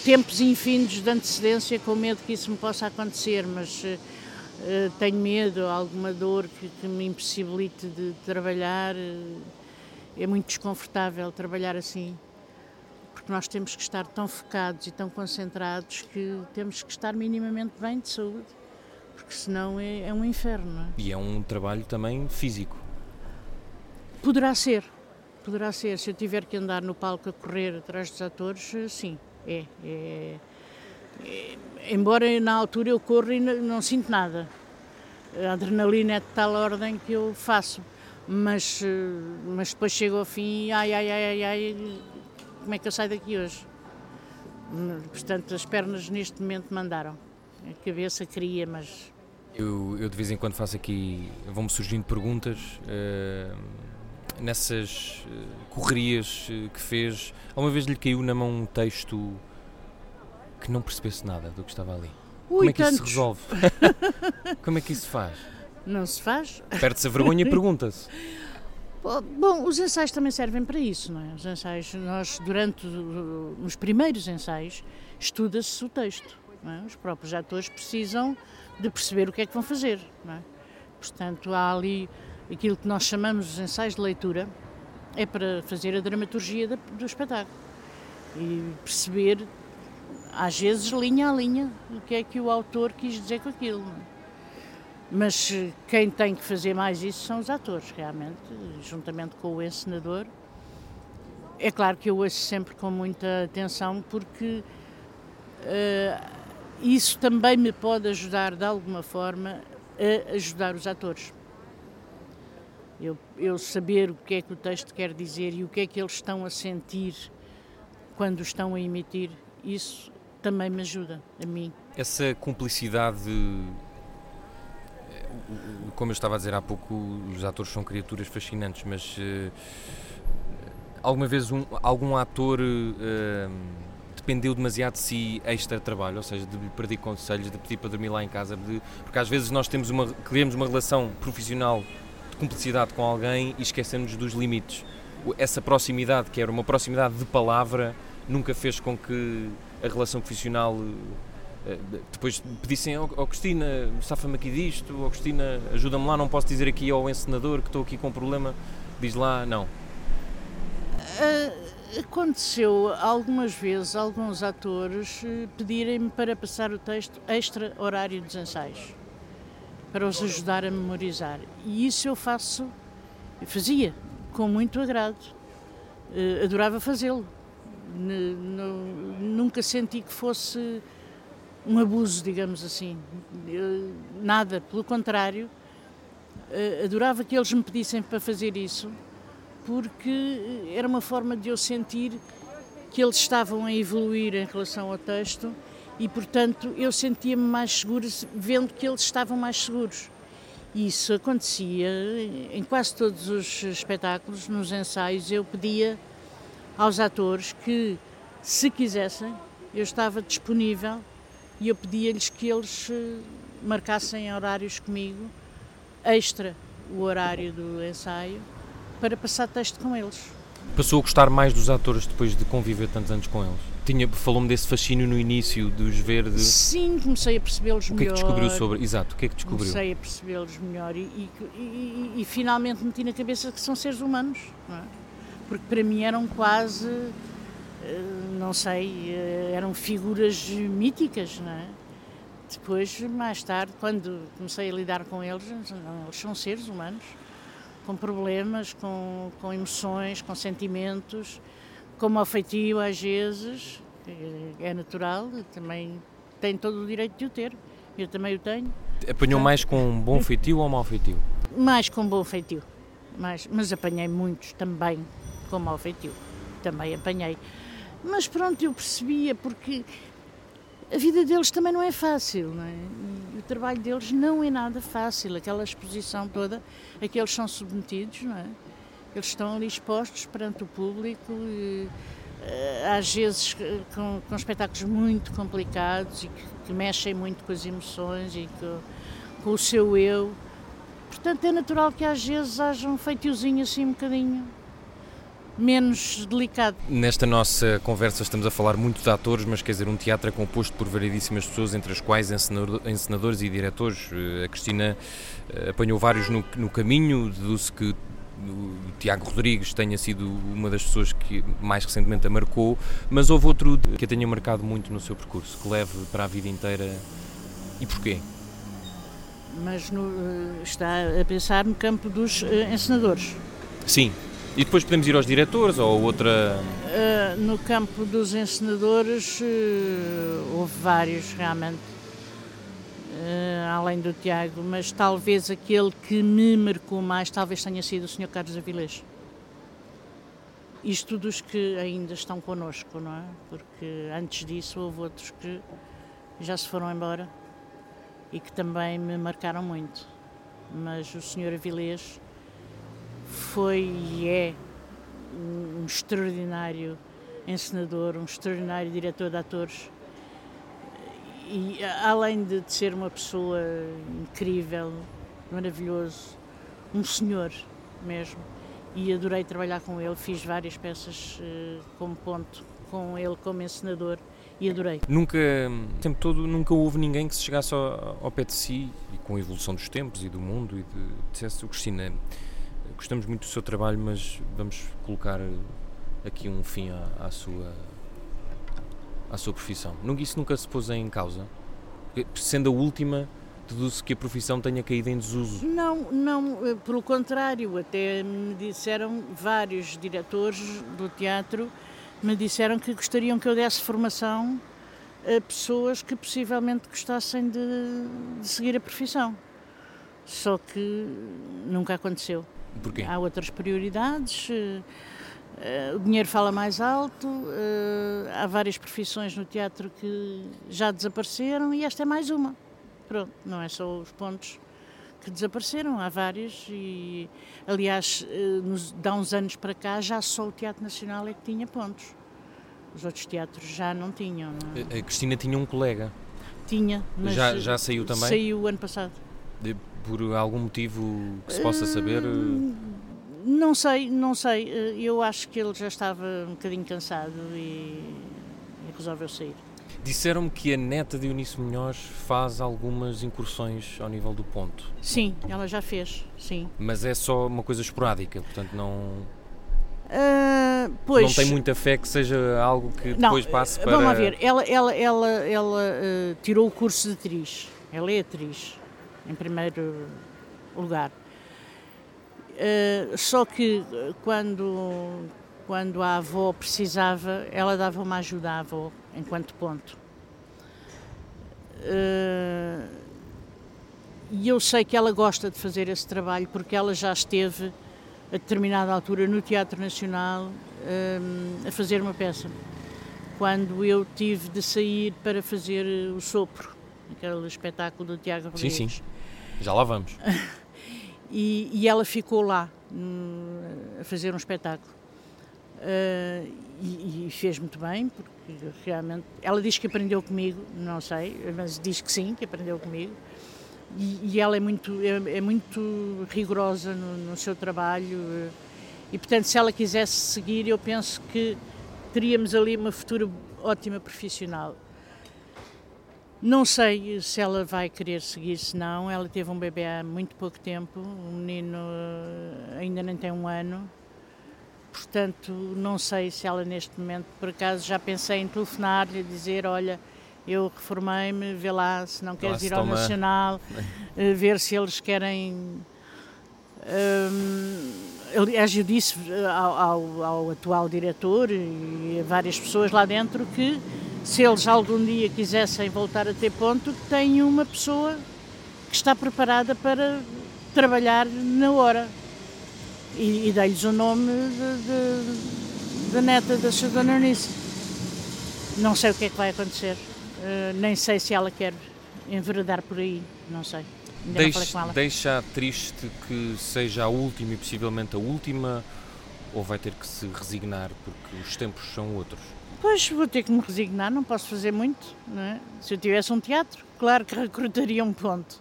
A: tempos infindos de antecedência com medo que isso me possa acontecer, mas uh, tenho medo, alguma dor que, que me impossibilite de trabalhar. Uh, é muito desconfortável trabalhar assim, porque nós temos que estar tão focados e tão concentrados que temos que estar minimamente bem de saúde, porque senão é, é um inferno. É?
D: E é um trabalho também físico.
A: Poderá ser, poderá ser. Se eu tiver que andar no palco a correr atrás dos atores, sim. É, é, é, embora na altura eu corro e não, sinto nada. A adrenalina é de tal ordem que eu faço. Mas, mas depois chego ao fim e ai, ai, ai, ai, ai, como é que eu saio daqui hoje? Portanto, as pernas neste momento mandaram. A cabeça queria, mas.
D: Eu, eu de vez em quando faço aqui, vão-me surgindo perguntas. Uh, nessas correrias que fez, alguma vez lhe caiu na mão um texto que não percebesse nada do que estava ali?
A: Ui,
D: Como é que
A: tantos.
D: isso se resolve? <laughs> Como é que isso se faz?
A: Não se faz?
D: Perde-se a vergonha e pergunta-se.
A: Bom, os ensaios também servem para isso, não é? Os ensaios, nós durante os primeiros ensaios estuda-se o texto. É? Os próprios atores precisam de perceber o que é que vão fazer, não é? Portanto, há ali aquilo que nós chamamos de ensaios de leitura, é para fazer a dramaturgia do espetáculo e perceber, às vezes, linha a linha, o que é que o autor quis dizer com aquilo. Mas quem tem que fazer mais isso são os atores, realmente, juntamente com o encenador. É claro que eu ouço sempre com muita atenção, porque uh, isso também me pode ajudar, de alguma forma, a ajudar os atores. Eu, eu, saber o que é que o texto quer dizer e o que é que eles estão a sentir quando estão a emitir, isso também me ajuda, a mim.
D: Essa cumplicidade, como eu estava a dizer há pouco, os atores são criaturas fascinantes, mas uh, Alguma vez um, algum ator uh, dependeu demasiado de si extra trabalho, ou seja, de lhe pedir conselhos, de pedir para dormir lá em casa, de, porque às vezes nós temos uma, criamos uma relação profissional de cumplicidade com alguém e esquecemos dos limites. Essa proximidade, que era uma proximidade de palavra, nunca fez com que a relação profissional eh, depois pedissem, oh, oh Cristina, safa-me aqui disto, oh Cristina, ajuda-me lá, não posso dizer aqui ao encenador que estou aqui com um problema, diz lá, não.
A: Uh, aconteceu algumas vezes alguns atores eh, pedirem-me para passar o texto extra horário dos ensaios, para os ajudar a memorizar. E isso eu faço, fazia, com muito agrado. Uh, adorava fazê-lo. Nunca senti que fosse um abuso, digamos assim. Nada, pelo contrário, eh, adorava que eles me pedissem para fazer isso, porque era uma forma de eu sentir que eles estavam a evoluir em relação ao texto e, portanto, eu sentia-me mais segura vendo que eles estavam mais seguros. Isso acontecia em quase todos os espetáculos, nos ensaios, eu pedia aos atores que, se quisessem, eu estava disponível e eu pedia-lhes que eles eh, marcassem horários comigo, extra o horário do ensaio, para passar texto com eles.
D: Passou a gostar mais dos atores depois de conviver tantos anos com eles? Tinha, falou-me desse fascínio no início, de os ver de...
A: Sim, comecei a percebê-los melhor.
D: O que é que descobriu sobre... Exato, o que é que descobriu?
A: Comecei a percebê-los melhor e, e, e, e, finalmente meti na cabeça que são seres humanos, é? Porque para mim eram quase eh, não sei, eh, eram figuras míticas, não é? Depois, mais tarde, quando comecei a lidar com eles, eles são seres humanos, com problemas, com, com emoções, com sentimentos, com mau feitio às vezes, é natural, também tem todo o direito de o ter, eu também o tenho.
D: Apanhou mais com bom <laughs> feitio ou mau feitio?
A: Mais com bom feitio, mas, mas apanhei muitos também com mau feitio, também apanhei. Mas pronto, eu percebia, porque a vida deles também não é fácil, não é? o trabalho deles não é nada fácil, aquela exposição toda a que eles são submetidos, não é? Eles estão ali expostos perante o público, e, eh, às vezes com, com, espetáculos muito complicados e que, que, mexem muito com as emoções e com o seu eu. Portanto, é natural que às vezes haja um feitiozinho assim um bocadinho menos delicado.
D: Nesta nossa conversa estamos a falar muito de atores, mas quer dizer, um teatro é composto por variedíssimas pessoas, entre as quais encenadores e diretores. Eh, a Cristina eh, apanhou vários no, no caminho, deduzo que o Tiago Rodrigues tenha sido uma das pessoas que mais recentemente a marcou, mas houve outro que a tenha marcado muito no seu percurso, que leve para a vida inteira. E porquê?
A: Mas no, eh, está a pensar no campo dos encenadores.
D: Sim, e depois podemos ir aos diretores ou outra.
A: Uh, no campo dos encenadores uh, houve vários realmente, uh, além do Tiago, mas talvez aquele que me marcou mais talvez tenha sido o Sr. Carlos Avilés. Isto dos que ainda estão connosco, não é? Porque antes disso houve outros que já se foram embora e que também me marcaram muito. Mas o Sr. Avilés foi e é um extraordinário encenador, um extraordinário diretor de atores. E além de ser uma pessoa incrível, maravilhoso, um senhor mesmo. E adorei trabalhar com ele, fiz várias peças uh, como ponto com ele como encenador e adorei.
D: Nunca, o tempo todo, nunca houve ninguém que se chegasse ao, ao pé de si, e com a evolução dos tempos e do mundo, e de, dissesse, Cristina, gostamos muito do seu trabalho, mas vamos colocar aqui um fim à, à sua à sua profissão. Isso nunca se pôs em causa? Sendo a última, deduz que a profissão tenha caído em desuso?
A: Não, não, eh, pelo contrário, até me disseram vários diretores do teatro me disseram que gostariam que eu desse formação a pessoas que possivelmente gostassem de, de seguir a profissão. Só que nunca aconteceu.
D: Porquê?
A: Há outras prioridades, uh, o dinheiro fala mais alto, uh, há várias profissões no teatro que já desapareceram e esta é mais uma. Pronto, não é só os pontos que desapareceram, há várias e aliás, uh, nos, há uns anos para cá já só o Teatro Nacional é que tinha pontos. Os outros teatros já não tinham. Não
D: é? A Cristina tinha um colega.
A: Tinha, mas
D: já, já saiu também?
A: Saiu ano passado.
D: De, por algum motivo que se possa saber?
A: Uh, não sei, não sei. Eu acho que ele já estava um bocadinho cansado e, e resolveu sair.
D: Disseram-me que a neta de Eunice Munhoz faz algumas incursões ao nível do ponto.
A: Sim, ela já fez, sim.
D: Mas é só uma coisa esporádica, portanto não...
A: Uh, pois,
D: não tem muita fé que seja algo que depois
A: não,
D: passe para...
A: Vamos lá ver, ela, ela, ela, ela uh, tirou o curso de atriz, ela é atriz, em primeiro lugar. Uh, só que quando, quando a avó precisava, ela dava uma ajuda à avó, enquanto ponto. Uh, e eu sei que ela gosta de fazer esse trabalho porque ela já esteve a determinada altura no Teatro Nacional a fazer uma peça. Quando eu tive de sair para fazer o Sopro, aquele espetáculo do Tiago Rodrigues.
D: Sim, sim. Já lá vamos. <laughs>
A: e, e, ela ficou lá a fazer um espetáculo. Uh, e, e, fez muito bem, porque realmente. Ela diz que aprendeu comigo, não sei, mas diz que sim, que aprendeu comigo. E, e ela é muito, é, é muito rigorosa no, no, seu trabalho. E, portanto, se ela quisesse seguir, eu penso que teríamos ali uma futura ótima profissional. Não sei se ela vai querer seguir, se não. Ela teve um bebê há muito pouco tempo, o menino eh, ainda nem tem um ano Portanto, não sei se ela neste momento, por acaso, já pensei em telefonar-lhe e dizer: Olha, eu reformei-me, vê lá se não queres ir ao toma... Nacional, <laughs> eh, ver se eles querem. Um, aliás, eu disse ao, ao, ao, atual diretor e a várias pessoas lá dentro que se eles algum dia quisessem voltar a ter ponto, tem uma pessoa que está preparada para trabalhar na hora e, e dei-lhes o nome da neta da sua dona Eunice. Não sei o que é que vai acontecer, uh, nem sei se ela quer enveredar por aí, não sei.
D: Deixa triste que seja a última e possivelmente a última, ou vai ter que se resignar porque os tempos são outros?
A: Pois vou ter que me resignar, não posso fazer muito. Não é? Se eu tivesse um teatro, claro que <laughs> recrutaria um ponto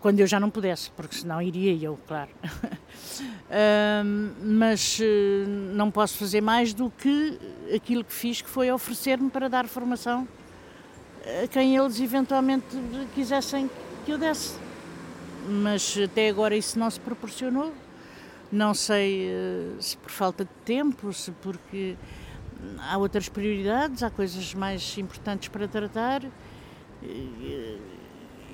A: quando eu já não pudesse, porque senão iria eu, claro. <laughs> mas eh, não posso fazer mais do que aquilo que fiz, que foi oferecer-me para dar formação a quem eles eventualmente quisessem que eu desse. Mas até agora isso não se proporcionou. Não sei uh, se por falta de tempo, se porque há outras prioridades, há coisas mais importantes para tratar.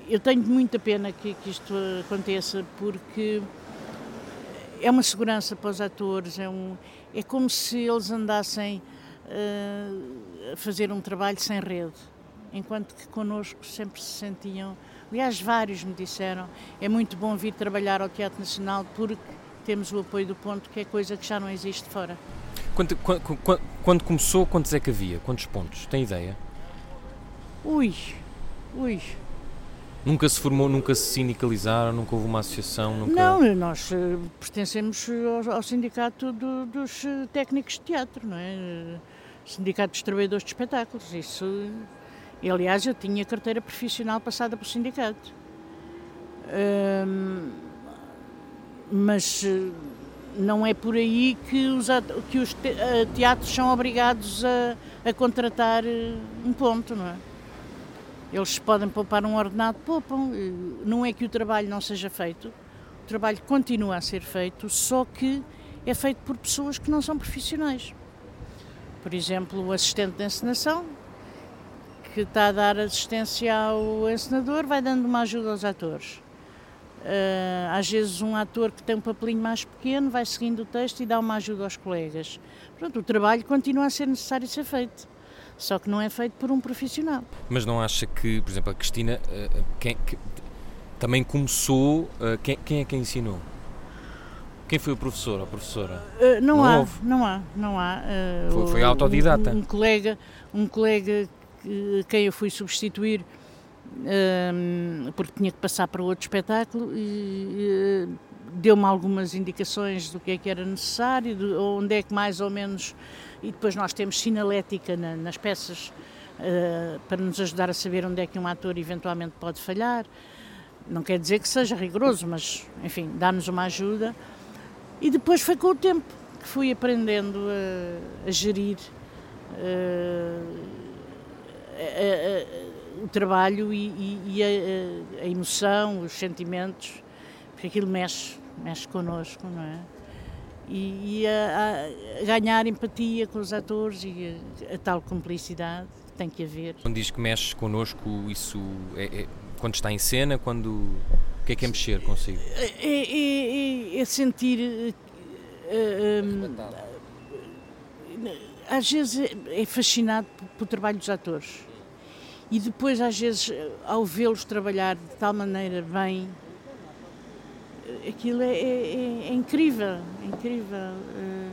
A: Eu tenho muita pena que, que, isto aconteça porque é uma segurança para os atores, é, um, é como se eles andassem uh, a fazer um trabalho sem rede, enquanto que connosco sempre se sentiam. Aliás, vários me disseram: é muito bom vir trabalhar ao Teatro Nacional porque temos o apoio do ponto, que é coisa que já não existe fora.
D: Quando, quando, quando começou, quantos é que havia? Quantos pontos? Tem ideia?
A: Ui, ui,
D: Nunca se formou, nunca se sindicalizaram, nunca houve uma associação? Nunca...
A: Não, nós uh, pertencemos ao, ao sindicato do, dos eh, técnicos de teatro, não é? Sindicato dos Trabalhadores de Espetáculos. Isso, e, aliás, eu tinha carteira profissional passada pelo sindicato. Uh, mas uh, não é por aí que os, que os teatros são obrigados a, a contratar um ponto, não é? Eles podem poupar um ordenado, poupam. Não é que o trabalho não seja feito, o trabalho continua a ser feito, só que é feito por pessoas que não são profissionais. Por exemplo, o assistente de encenação, que está a dar assistência ao encenador, vai dando uma ajuda aos atores. Uh, às vezes um ator que tem um papelinho mais pequeno vai seguindo o texto e dá uma ajuda aos colegas. Pronto, o trabalho continua a ser necessário ser feito só que não é feito por um profissional.
D: Mas não acha que, por exemplo, a Cristina eh, quem, que, também começou, eh, quem, quem é que ensinou? Quem foi o professor ou a professora?
A: Uh, não, não, há, houve. não há, não há.
D: Uh, foi, foi autodidata.
A: Um, um, colega, um colega que, quem eu fui substituir porque tinha que passar para outro espetáculo e deu-me algumas indicações do que é que era necessário, de, onde é que mais ou menos. E depois nós temos sinalética na, nas peças uh, para nos ajudar a saber onde é que um ator eventualmente pode falhar. Não quer dizer que seja rigoroso, mas enfim, dá-nos uma ajuda. E depois foi com o tempo que fui aprendendo a, a gerir. Uh, a, o trabalho e, e, e a, a, emoção, os sentimentos, porque aquilo mexe, mexe connosco, não é? E, e a, ganhar empatia com os atores e a, tal cumplicidade que tem que haver.
D: Quando diz que mexe connosco, isso é, é quando está em cena, quando o que é que é mexer consigo?
A: É, é, é, é sentir. Uh, um, às vezes é fascinado pelo trabalho dos atores e depois, às vezes, ao vê-los trabalhar de tal maneira bem, aquilo é, é, é incrível, é incrível. Uh,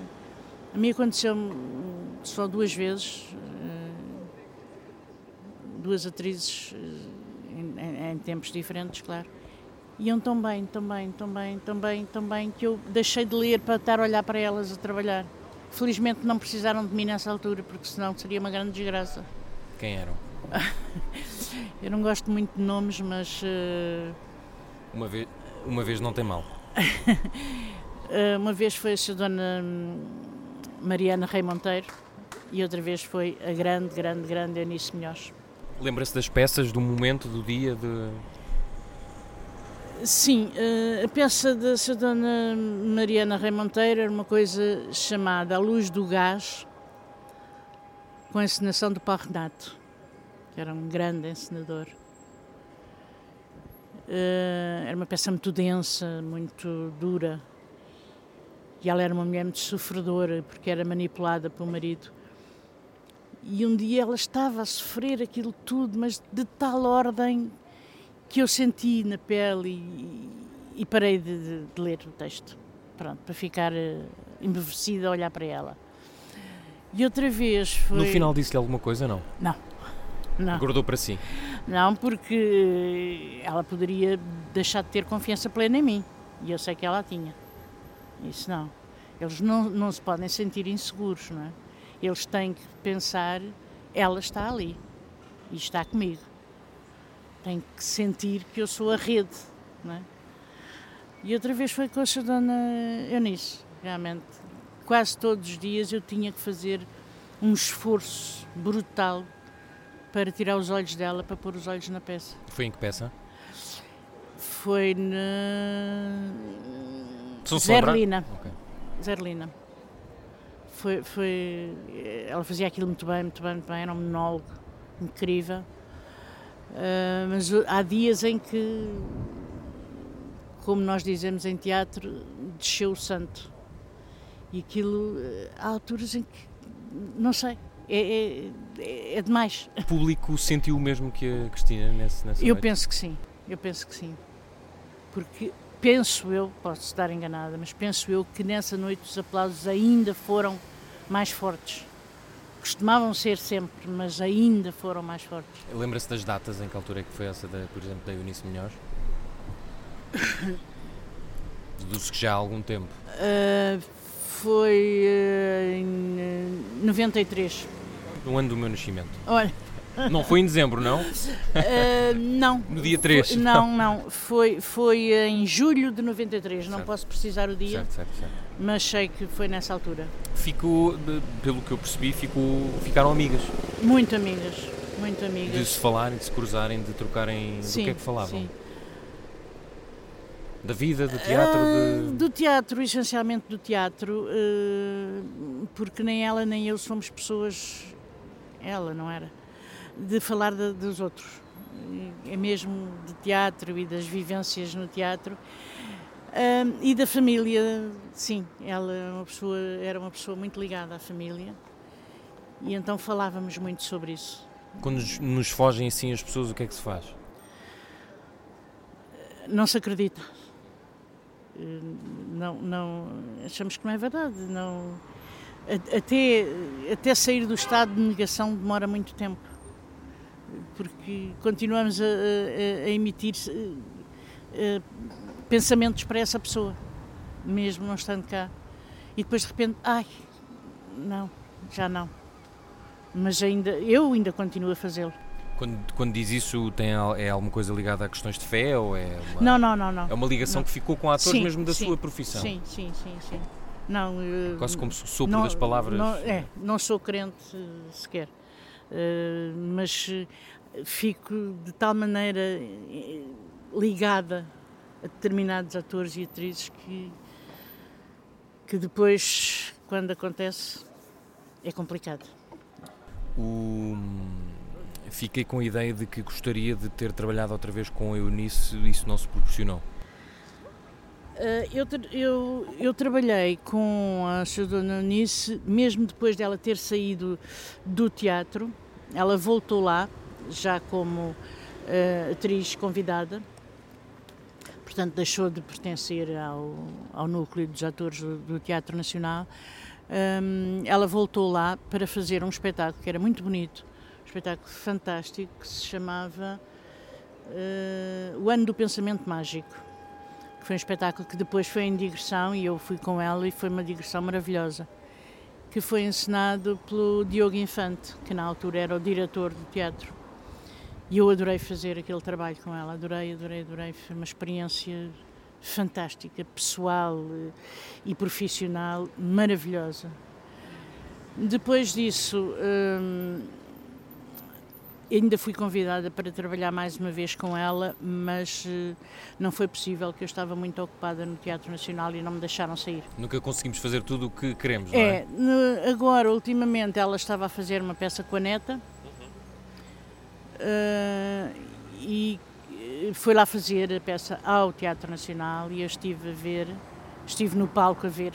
A: a mim aconteceu só duas vezes, uh, duas atrizes uh, em, em, tempos diferentes, claro. Iam tão bem, tão bem, tão bem, tão bem, tão bem, que eu deixei de ler para estar a olhar para elas a trabalhar. Felizmente não precisaram de mim nessa altura, porque senão seria uma grande desgraça.
D: Quem eram? <laughs>
A: Eu não gosto muito de nomes, mas. Uh...
D: Uma, vez, uma vez não tem mal.
A: uh, <laughs> uma vez foi a dona Mariana Rei Monteiro e outra vez foi a grande, grande, grande Eunice Melhores.
D: Lembra-se das peças, do momento, do dia? De...
A: Sim, uh, a peça da Dona Mariana Rei Monteiro era uma coisa chamada A Luz do Gás, com a encenação do Paulo Renato que era um grande encenador. Uh, era uma peça muito densa, muito dura. E ela era uma mulher muito sofredora, porque era manipulada pelo marido. E um dia ela estava a sofrer aquilo tudo, mas de tal ordem que eu senti na pele e, e parei de, de, de, ler o texto. Pronto, para ficar uh, embevecida a olhar para ela. E outra vez foi.
D: No final disse-lhe alguma coisa, não?
A: Não. Não.
D: Guardou para si?
A: Não, porque ela poderia deixar de ter confiança plena em mim. E eu sei que ela tinha. Isso não. Eles não, não se podem sentir inseguros, não é? Eles têm que pensar, ela está ali e está comigo. Tem que sentir que eu sou a rede, não é? E outra vez foi com a dona Eunice, realmente. Quase todos os dias eu tinha que fazer um esforço brutal para tirar os olhos dela, para pôr os olhos na peça.
D: Foi em que peça?
A: Foi na. Zerlina. Okay. Zerlina. Foi, foi. Ela fazia aquilo muito bem, muito bem, muito bem. Era um monólogo incrível. Uh, mas há dias em que, como nós dizemos em teatro, desceu o santo. E aquilo. Há alturas em que. Não sei é, é, é, demais.
D: O público sentiu o mesmo que a Cristina nesse, nessa
A: Eu
D: noite?
A: penso que sim, eu penso que sim. Porque penso eu, posso estar enganada, mas penso eu que nessa noite os aplausos ainda foram mais fortes. Costumavam ser sempre, mas ainda foram mais fortes.
D: Lembra-se das datas em que altura é que foi essa, da, por exemplo, da Eunice Melhores? <coughs> Deduzo que já há algum tempo.
A: Uh, foi uh, em 93.
D: No ano do meu nascimento.
A: Olha.
D: Não foi em dezembro, não? Uh,
A: não.
D: No dia 3?
A: Foi, não, não. Foi, foi em julho de 93. Certo. Não posso precisar o dia.
D: Certo, certo, certo.
A: Mas sei que foi nessa altura.
D: Ficou, pelo que eu percebi, ficou, ficaram amigas.
A: Muito amigas. Muito amigas.
D: De se falarem, de se cruzarem, de trocarem. Sim, do que é que falavam? Sim. Da vida, do teatro? De...
A: Uh, do teatro, essencialmente do teatro, uh, porque nem ela nem eu somos pessoas. Ela, não era? De falar de, dos outros. É mesmo de teatro e das vivências no teatro. Uh, e da família, sim, ela é uma pessoa, era uma pessoa muito ligada à família e então falávamos muito sobre isso.
D: Quando nos fogem assim as pessoas, o que é que se faz?
A: Não se acredita não, não achamos que não é verdade. Não, até, até sair do estado de negação demora muito tempo. porque continuamos a, a, a emitir uh, pensamentos para essa pessoa, mesmo não estando cá. E depois de repente, ai, não, já não. Mas ainda, eu ainda continuo a fazê-lo.
D: Quando, quando diz isso, tem, é alguma coisa ligada a questões de fé ou é uma,
A: não, não, não, não.
D: É uma ligação
A: não.
D: que ficou com atores
A: sim,
D: mesmo da
A: sim,
D: sua profissão?
A: Sim, sim, sim, sim. Não,
D: Quase como se o sopro
A: não,
D: das palavras.
A: Não, é, não sou crente uh, sequer. Uh, mas fico de tal maneira ligada a determinados atores e atrizes que, que depois, quando acontece, é complicado.
D: O... Fiquei com a ideia de que gostaria de ter trabalhado outra vez com a Eunice e isso não se proporcionou.
A: Uh, eu, eu, eu, trabalhei com a Dona Eunice mesmo depois dela ter saído do teatro. Ela voltou lá, já como uh, atriz convidada, portanto deixou de pertencer ao, ao núcleo dos atores do, do Teatro Nacional. Um, ela voltou lá para fazer um espetáculo que era muito bonito, um espetáculo fantástico que se chamava uh, O Ano do Pensamento Mágico. Que foi um espetáculo que depois foi em digressão e eu fui com ela e foi uma digressão maravilhosa. Que foi encenado pelo Diogo Infante, que na altura era o diretor do teatro. E eu adorei fazer aquele trabalho com ela, adorei, adorei, adorei. Foi uma experiência fantástica, pessoal eh, e profissional, maravilhosa. Depois disso, hum, ainda fui convidada para trabalhar mais uma vez com ela, mas uh, não foi possível, que eu estava muito ocupada no Teatro Nacional e não me deixaram sair.
D: Nunca conseguimos fazer tudo o que queremos, não é?
A: É, agora, ultimamente, ela estava a fazer uma peça com a neta Uh, e foi lá fazer a peça ao Teatro Nacional e eu estive a ver, estive no palco a ver,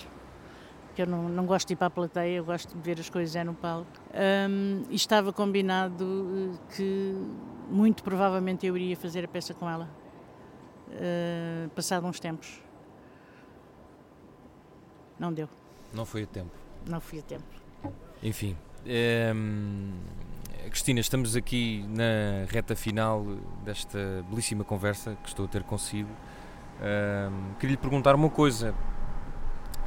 A: que eu não, não gosto de ir para a plateia, eu gosto de ver as coisas é no palco. Um, e estava combinado que muito provavelmente eu iria fazer a peça com ela, uh, passado uns tempos. Não deu.
D: Não foi a tempo.
A: Não fui a tempo.
D: Enfim. Cristina, estamos aqui na reta final desta belíssima conversa que estou a ter consigo. Queria lhe perguntar uma coisa.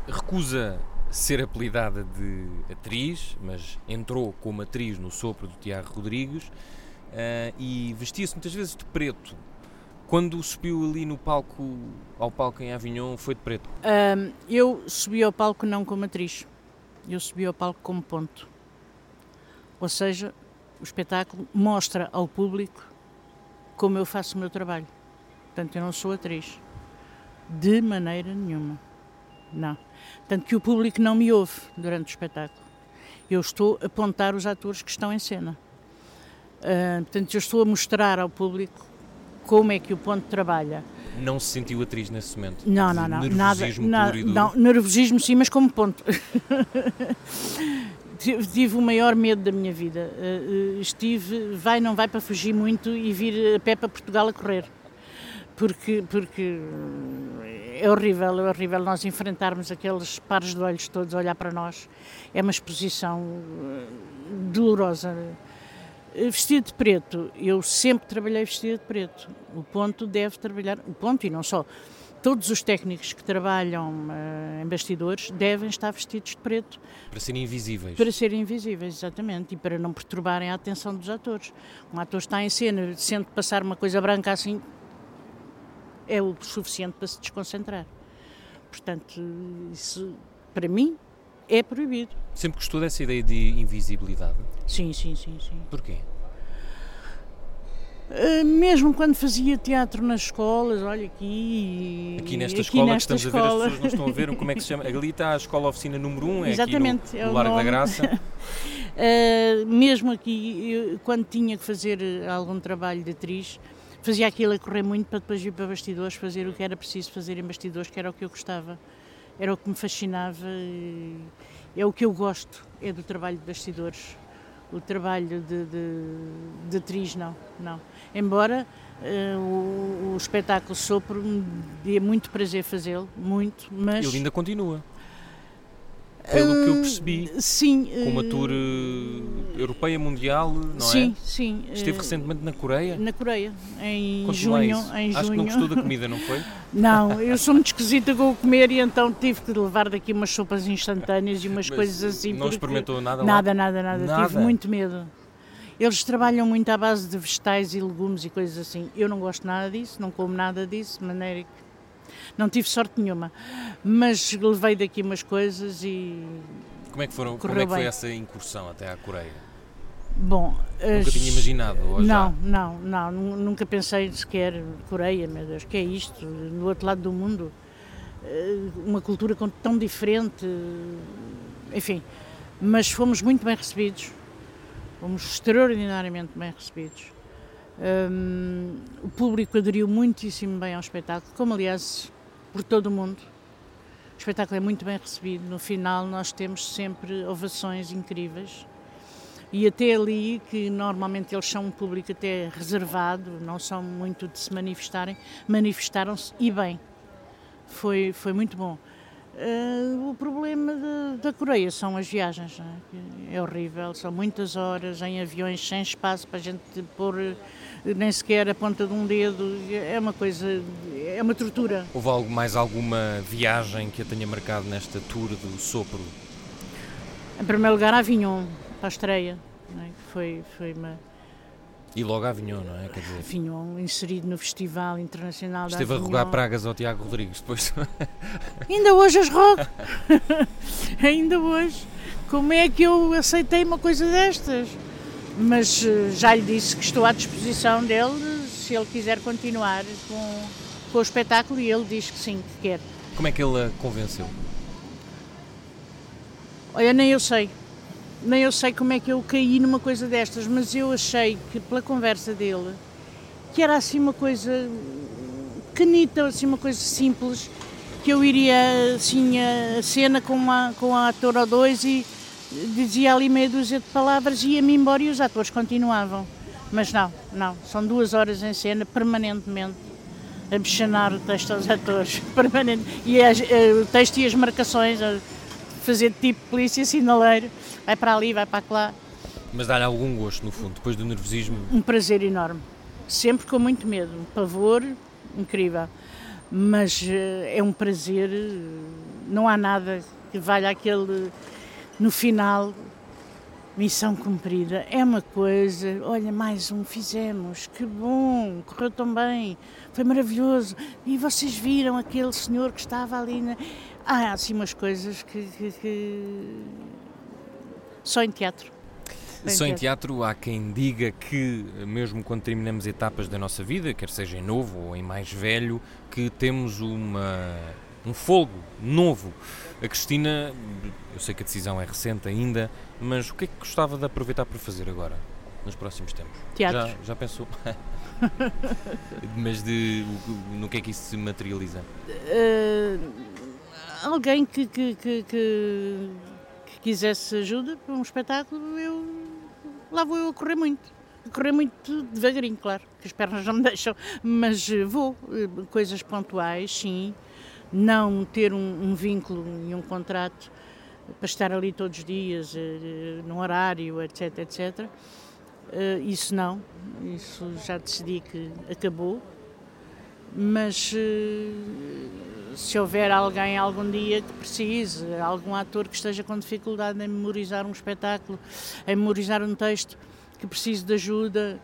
D: Recusa ser apelidada de atriz, mas entrou como atriz no sopro do Tiago Rodrigues uh, e vestia-se muitas vezes de preto. Quando subiu ali no palco, ao palco em Avignon, foi de preto?
A: Um, eu subi ao palco não como atriz, eu subi ao palco como ponto. Ou seja, o espetáculo mostra ao público como eu faço o meu trabalho. Portanto, eu não sou atriz. De maneira nenhuma. Não. Tanto que o público não me ouve durante o espetáculo. Eu estou a apontar os atores que estão em cena. Uh, portanto, eu estou a mostrar ao público como é que o ponto trabalha.
D: Não se sentiu atriz nesse momento?
A: Não, não, não. Nervosismo nada, nada, não, nervosismo sim, mas como ponto. <laughs> tive o maior medo da minha vida. Uh, estive, vai, não vai para fugir muito e vir a pé para Portugal a correr. Porque, porque é horrível, é horrível nós enfrentarmos aqueles pares de olhos todos a olhar para nós. É uma exposição dolorosa. Vestido de preto, eu sempre trabalhei vestido de preto. O ponto deve trabalhar, o ponto e não só, todos os técnicos que trabalham uh, em bastidores devem estar vestidos de preto.
D: Para serem invisíveis.
A: Para serem invisíveis, exatamente, e para não perturbarem a atenção dos atores. Um ator está em cena, sente passar uma coisa branca assim, é o suficiente para se desconcentrar. Portanto, isso, para mim, é proibido.
D: Sempre gostou dessa ideia de invisibilidade?
A: Sim, sim, sim. sim.
D: Porquê?
A: Ah, mesmo quando fazia teatro nas escolas, olha aqui.
D: Aqui nesta aqui escola nesta que estamos escola. a ver, as pessoas não estão a ver como é que se chama. <laughs> Ali está a escola oficina número 1, um, é Exatamente, aqui no, é no Largo da Graça.
A: uh, <laughs> mesmo aqui, eu, quando tinha que fazer algum trabalho de atriz, fazia aquilo a correr muito para depois ir para bastidores, fazer o que era preciso fazer em bastidores, que era o que eu gostava, era o que me fascinava, é o que eu gosto, é do trabalho de bastidores o trabalho de, de, de atriz, não, não. Embora uh, o, o, espetáculo Sopro me dê muito prazer fazê-lo, muito, mas...
D: Ele ainda continua. Pelo uh, que eu percebi,
A: sim,
D: como ator europeia mundial, não
A: sim,
D: é?
A: Sim, sim.
D: Esteve recentemente na Coreia?
A: Na Coreia, em junho, em
D: Acho
A: junho.
D: que não gostou da comida, não foi? <laughs>
A: Não, eu sou muito esquisita com o comer e então tive que levar daqui umas sopas instantâneas e umas
D: Mas
A: coisas assim.
D: Não experimentou nada lá?
A: Nada, nada, nada,
D: Nada?
A: Tive muito medo. Eles trabalham muito à base de vegetais e legumes e coisas assim. Eu não gosto nada disso, não como nada disso, de maneira que não tive sorte nenhuma. Mas levei daqui umas coisas e.
D: Como é que, foram, como é que foi essa incursão até à Coreia?
A: Bom.
D: Nunca
A: as-
D: tinha imaginado, ou?
A: Não, não, não, nu- nunca pensei sequer Coreia, meu Deus, que é isto, no outro lado do mundo, Eh, uma cultura tão diferente, enfim, mas fomos muito bem recebidos, fomos extraordinariamente bem recebidos. Hum, o público aderiu muitíssimo bem ao espetáculo, como aliás por todo o mundo. O espetáculo é muito bem recebido. No final, nós temos sempre ovações incríveis. E até ali, que normalmente eles são um público até reservado, não são muito de se manifestarem, manifestaram-se e bem. Foi, foi muito bom. Eh, o problema da- da Coreia são as viagens, é? É horrível, são muitas horas em aviões sem espaço para a gente pôr nem sequer a ponta de um dedo, é uma coisa, é uma tortura.
D: Houve algo, mais alguma viagem que a tenha marcado nesta tour do sopro?
A: Em primeiro lugar, Avignon, para a estreia, é? que foi, foi uma
D: E logo Avignon, não é? Quer dizer,
A: Avignon inserido no Festival Internacional
D: esteve
A: da
D: a rogar
A: Avignon.
D: pragas ao Tiago Rodrigues depois. <laughs> <laughs>
A: Ainda hoje as rogo. <laughs> Ainda hoje. Como é que eu aceitei uma coisa destas? Mas eh, já lhe disse que estou à disposição dele se ele quiser continuar com, com o espetáculo e ele diz que sim, que quer.
D: Como é que ele a convenceu?
A: Olha, nem eu sei. Nem eu sei como é que eu caí numa coisa destas, mas eu achei que pela conversa dele que era assim uma coisa canita, assim uma coisa simples, que eu iria assim a cena com, uma, com um ator ou dois e dizia ali meia dúzia de palavras e ia-me embora e os atores continuavam. Mas não, não, são duas horas em cena permanentemente a bichanar o texto aos atores, <laughs> permanente. E as- eh, o texto e as marcações, a fazer tipo polícia sinaleiro, vai para ali, vai para lá.
D: Mas dá-lhe algum gosto, no fundo, depois do nervosismo.
A: Um prazer enorme. Sempre com muito medo, um pavor incrível. Mas eh, é um prazer, eh, não há nada que valha aquele no final. Missão cumprida, é uma coisa, olha, mais um fizemos, que bom, correu tão bem, foi maravilhoso. E vocês viram aquele senhor que estava ali na. Há assim umas coisas que. que- que- Só em teatro.
D: Só em teatro há quem diga que, mesmo quando terminamos etapas da nossa vida, quer seja em novo ou em mais velho, que temos uma, um fogo novo. A Cristina, eu sei que a decisão é recente ainda, mas o que é que gostava de aproveitar para fazer agora, nos próximos tempos?
A: Teatro.
D: Já, já pensou? <laughs> mas de, no que é que isso se materializa?
A: Eh, alguém que, que, que, que- quisesse ajuda para um espetáculo, eu lá vou eu a correr muito. A correr muito devagarinho, claro, que as pernas não me <laughs> deixam, mas vou. eh, Coisas pontuais, sim. Não ter um, um vínculo e um contrato para estar ali todos os dias, eh, num horário, etc, etc. Eh, Isso não, isso já decidi que acabou mas eh, se houver alguém algum dia que precise, algum ator que esteja com dificuldade em memorizar um espetáculo, em memorizar um texto, que precise de ajuda,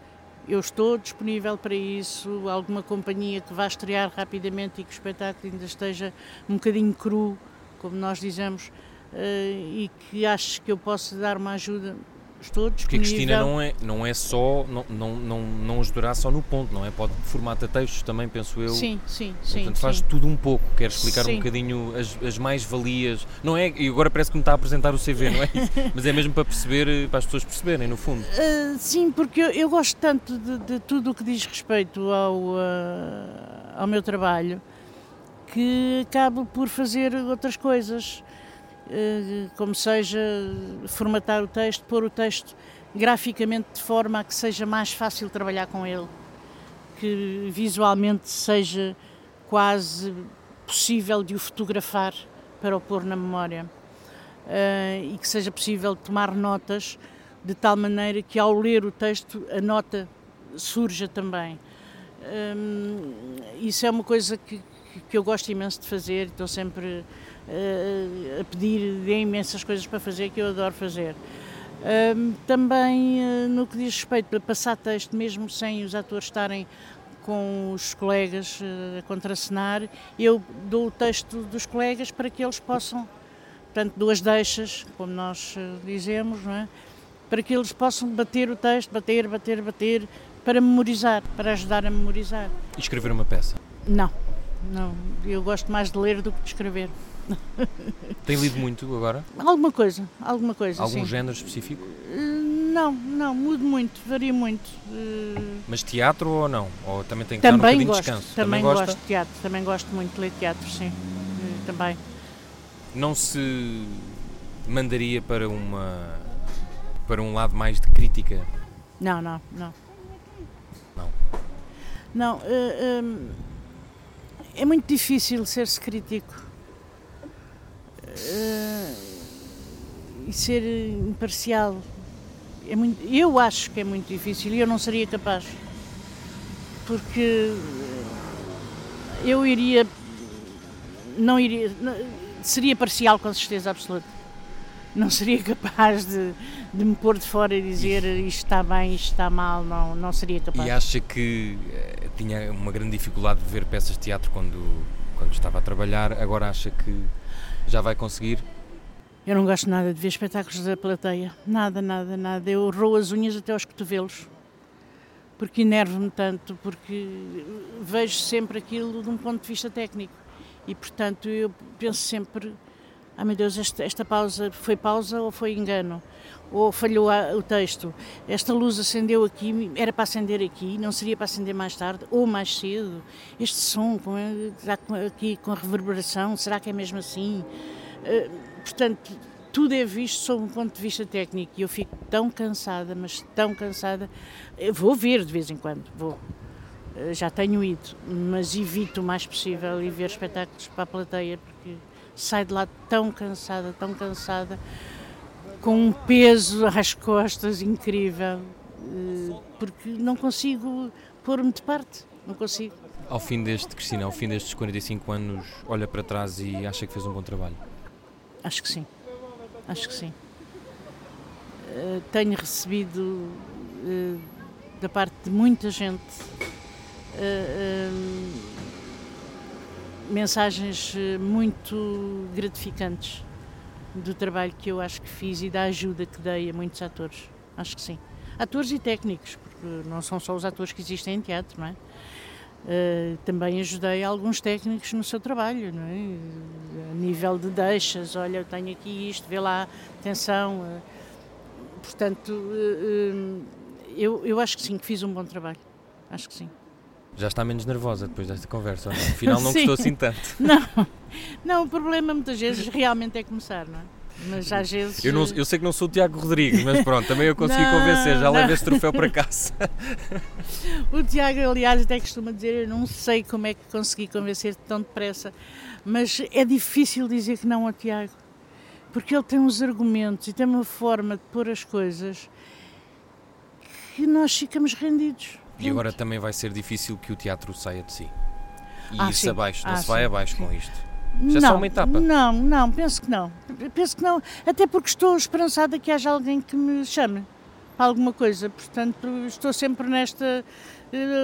A: eu estou disponível para isso. Alguma companhia que vá estrear rapidamente e que o espetáculo ainda esteja um bocadinho cru, como nós dizemos, eh, e que ache que eu posso dar uma ajuda, estou
D: Porque a
A: disponível.
D: Cristina não é, não é só, não, não, não, não ajudará só no ponto, não é? Pode formatar textos também, penso eu.
A: Sim, sim, sim.
D: Portanto, faz
A: sim.
D: tudo um pouco, quer explicar
A: Sim.
D: um bocadinho as, as mais-valias. Não é? E agora parece que me está a apresentar o CV, não é? <laughs> Mas é mesmo para perceber, eh, para as pessoas perceberem, no fundo.
A: Uh, sim, porque eu, eu gosto tanto de, de tudo o que diz respeito ao, uh, ao meu trabalho que acabo por fazer outras coisas, como seja formatar o texto, pôr o texto graficamente de forma a que seja mais fácil trabalhar com ele, que visualmente seja quase possível de o fotografar para o pôr na memória uh, e que seja possível tomar notas de tal maneira que ao ler o texto a nota surja também. Hum, isso é uma coisa que, que eu gosto imenso de fazer, estou sempre uh, a pedir de imensas coisas para fazer que eu adoro fazer. Um, também uh, no que diz respeito a passar texto, mesmo sem os atores estarem com os colegas uh, a contracenar, eu dou o texto dos colegas para que eles possam, portanto, duas deixas, como nós uh, dizemos, não é? para que eles possam bater o texto, bater, bater, bater, para memorizar, para ajudar a memorizar.
D: E escrever uma peça?
A: Não, não. Eu gosto mais de ler do que de escrever.
D: Tem lido muito agora?
A: Alguma coisa, alguma coisa.
D: Algum
A: sim.
D: género específico?
A: Não, não, mudo muito, varia muito.
D: Mas teatro ou não? Ou também tem que
A: também
D: dar um
A: gosto,
D: de descanso?
A: Também,
D: também
A: gosto de teatro, também gosto muito de ler teatro, sim. Também.
D: Não se mandaria para uma para um lado mais de crítica?
A: Não, não, não.
D: Não.
A: Não, é muito difícil ser-se crítico. Uh, e ser imparcial. É muito, eu acho que é muito difícil e eu não seria capaz. Porque eu iria. Não iria. Seria parcial com certeza absoluta. Não seria capaz de, de me pôr de fora e dizer isto está bem, isto está mal, não, não seria capaz.
D: E acha que eh, tinha uma grande dificuldade de ver peças de teatro quando, quando estava a trabalhar, agora acha que já vai conseguir?
A: Eu não gosto nada de ver espetáculos da plateia. Nada, nada, nada. Eu roo as unhas até aos cotovelos. Porque enervo-me tanto, porque vejo sempre aquilo de um ponto de vista técnico. E, portanto, eu penso sempre: ah, meu Deus, esta, esta pausa foi pausa ou foi engano? Ou falhou o texto? Esta luz acendeu aqui, era para acender aqui, não seria para acender mais tarde ou mais cedo? Este som com, está aqui com reverberação, será que é mesmo assim? Uh, portanto, tudo é visto sob um ponto de vista técnico e eu fico tão cansada, mas tão cansada. Eu vou ver de vez em quando, vou. Já tenho ido, mas evito o mais possível ir ver espetáculos para a plateia porque saio de lá tão cansada, tão cansada, com um peso às costas incrível, porque não consigo pôr-me de parte, não consigo.
D: Ao fim deste, Cristina, ao fim destes 45 anos, olha para trás e acha que fez um bom trabalho?
A: Acho que sim, acho que sim. Uh, tenho recebido uh, da parte de muita gente mensagens muito gratificantes do trabalho que eu acho que fiz e da ajuda que dei a muitos atores. Acho que sim. Atores e técnicos, porque não são só os atores que existem em teatro, não é? Uh, também ajudei alguns técnicos no seu trabalho, não é? a nível de deixas, olha, eu tenho aqui isto, vê lá, atenção. Uh, portanto, uh, eu, eu acho que sim, que fiz um bom trabalho. Acho que sim.
D: Já está menos nervosa depois desta conversa, não? afinal não <laughs> gostou assim tanto.
A: Não, <laughs> não, o problema muitas vezes realmente é começar, não é? Mas às vezes.
D: Eu, não, eu, sei que não sou o Tiago Rodrigues, mas pronto, também eu consegui não, convencer, já levei esse troféu para casa. <laughs>
A: o Tiago, aliás, até costuma dizer: eu não sei como é que consegui convencer tão depressa, mas é difícil dizer que não ao Tiago, porque ele tem uns argumentos e tem uma forma de pôr as coisas que nós ficamos rendidos.
D: E agora também vai ser difícil que o teatro saia de si. E
A: ah,
D: isso
A: sim.
D: abaixo, não
A: ah,
D: se vai
A: sim.
D: abaixo com isto. Já
A: não,
D: só uma etapa.
A: Não, não, penso que não. Penso que não, até porque estou esperançada que haja alguém que me chame para alguma coisa. Portanto, estou sempre nesta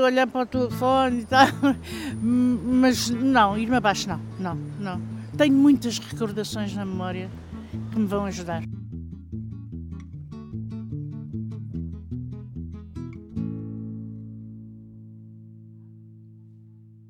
A: olhar para o telefone e tal. <laughs> Mas não, ir-me abaixo não, não, não. Tenho muitas recordações na memória que me vão ajudar.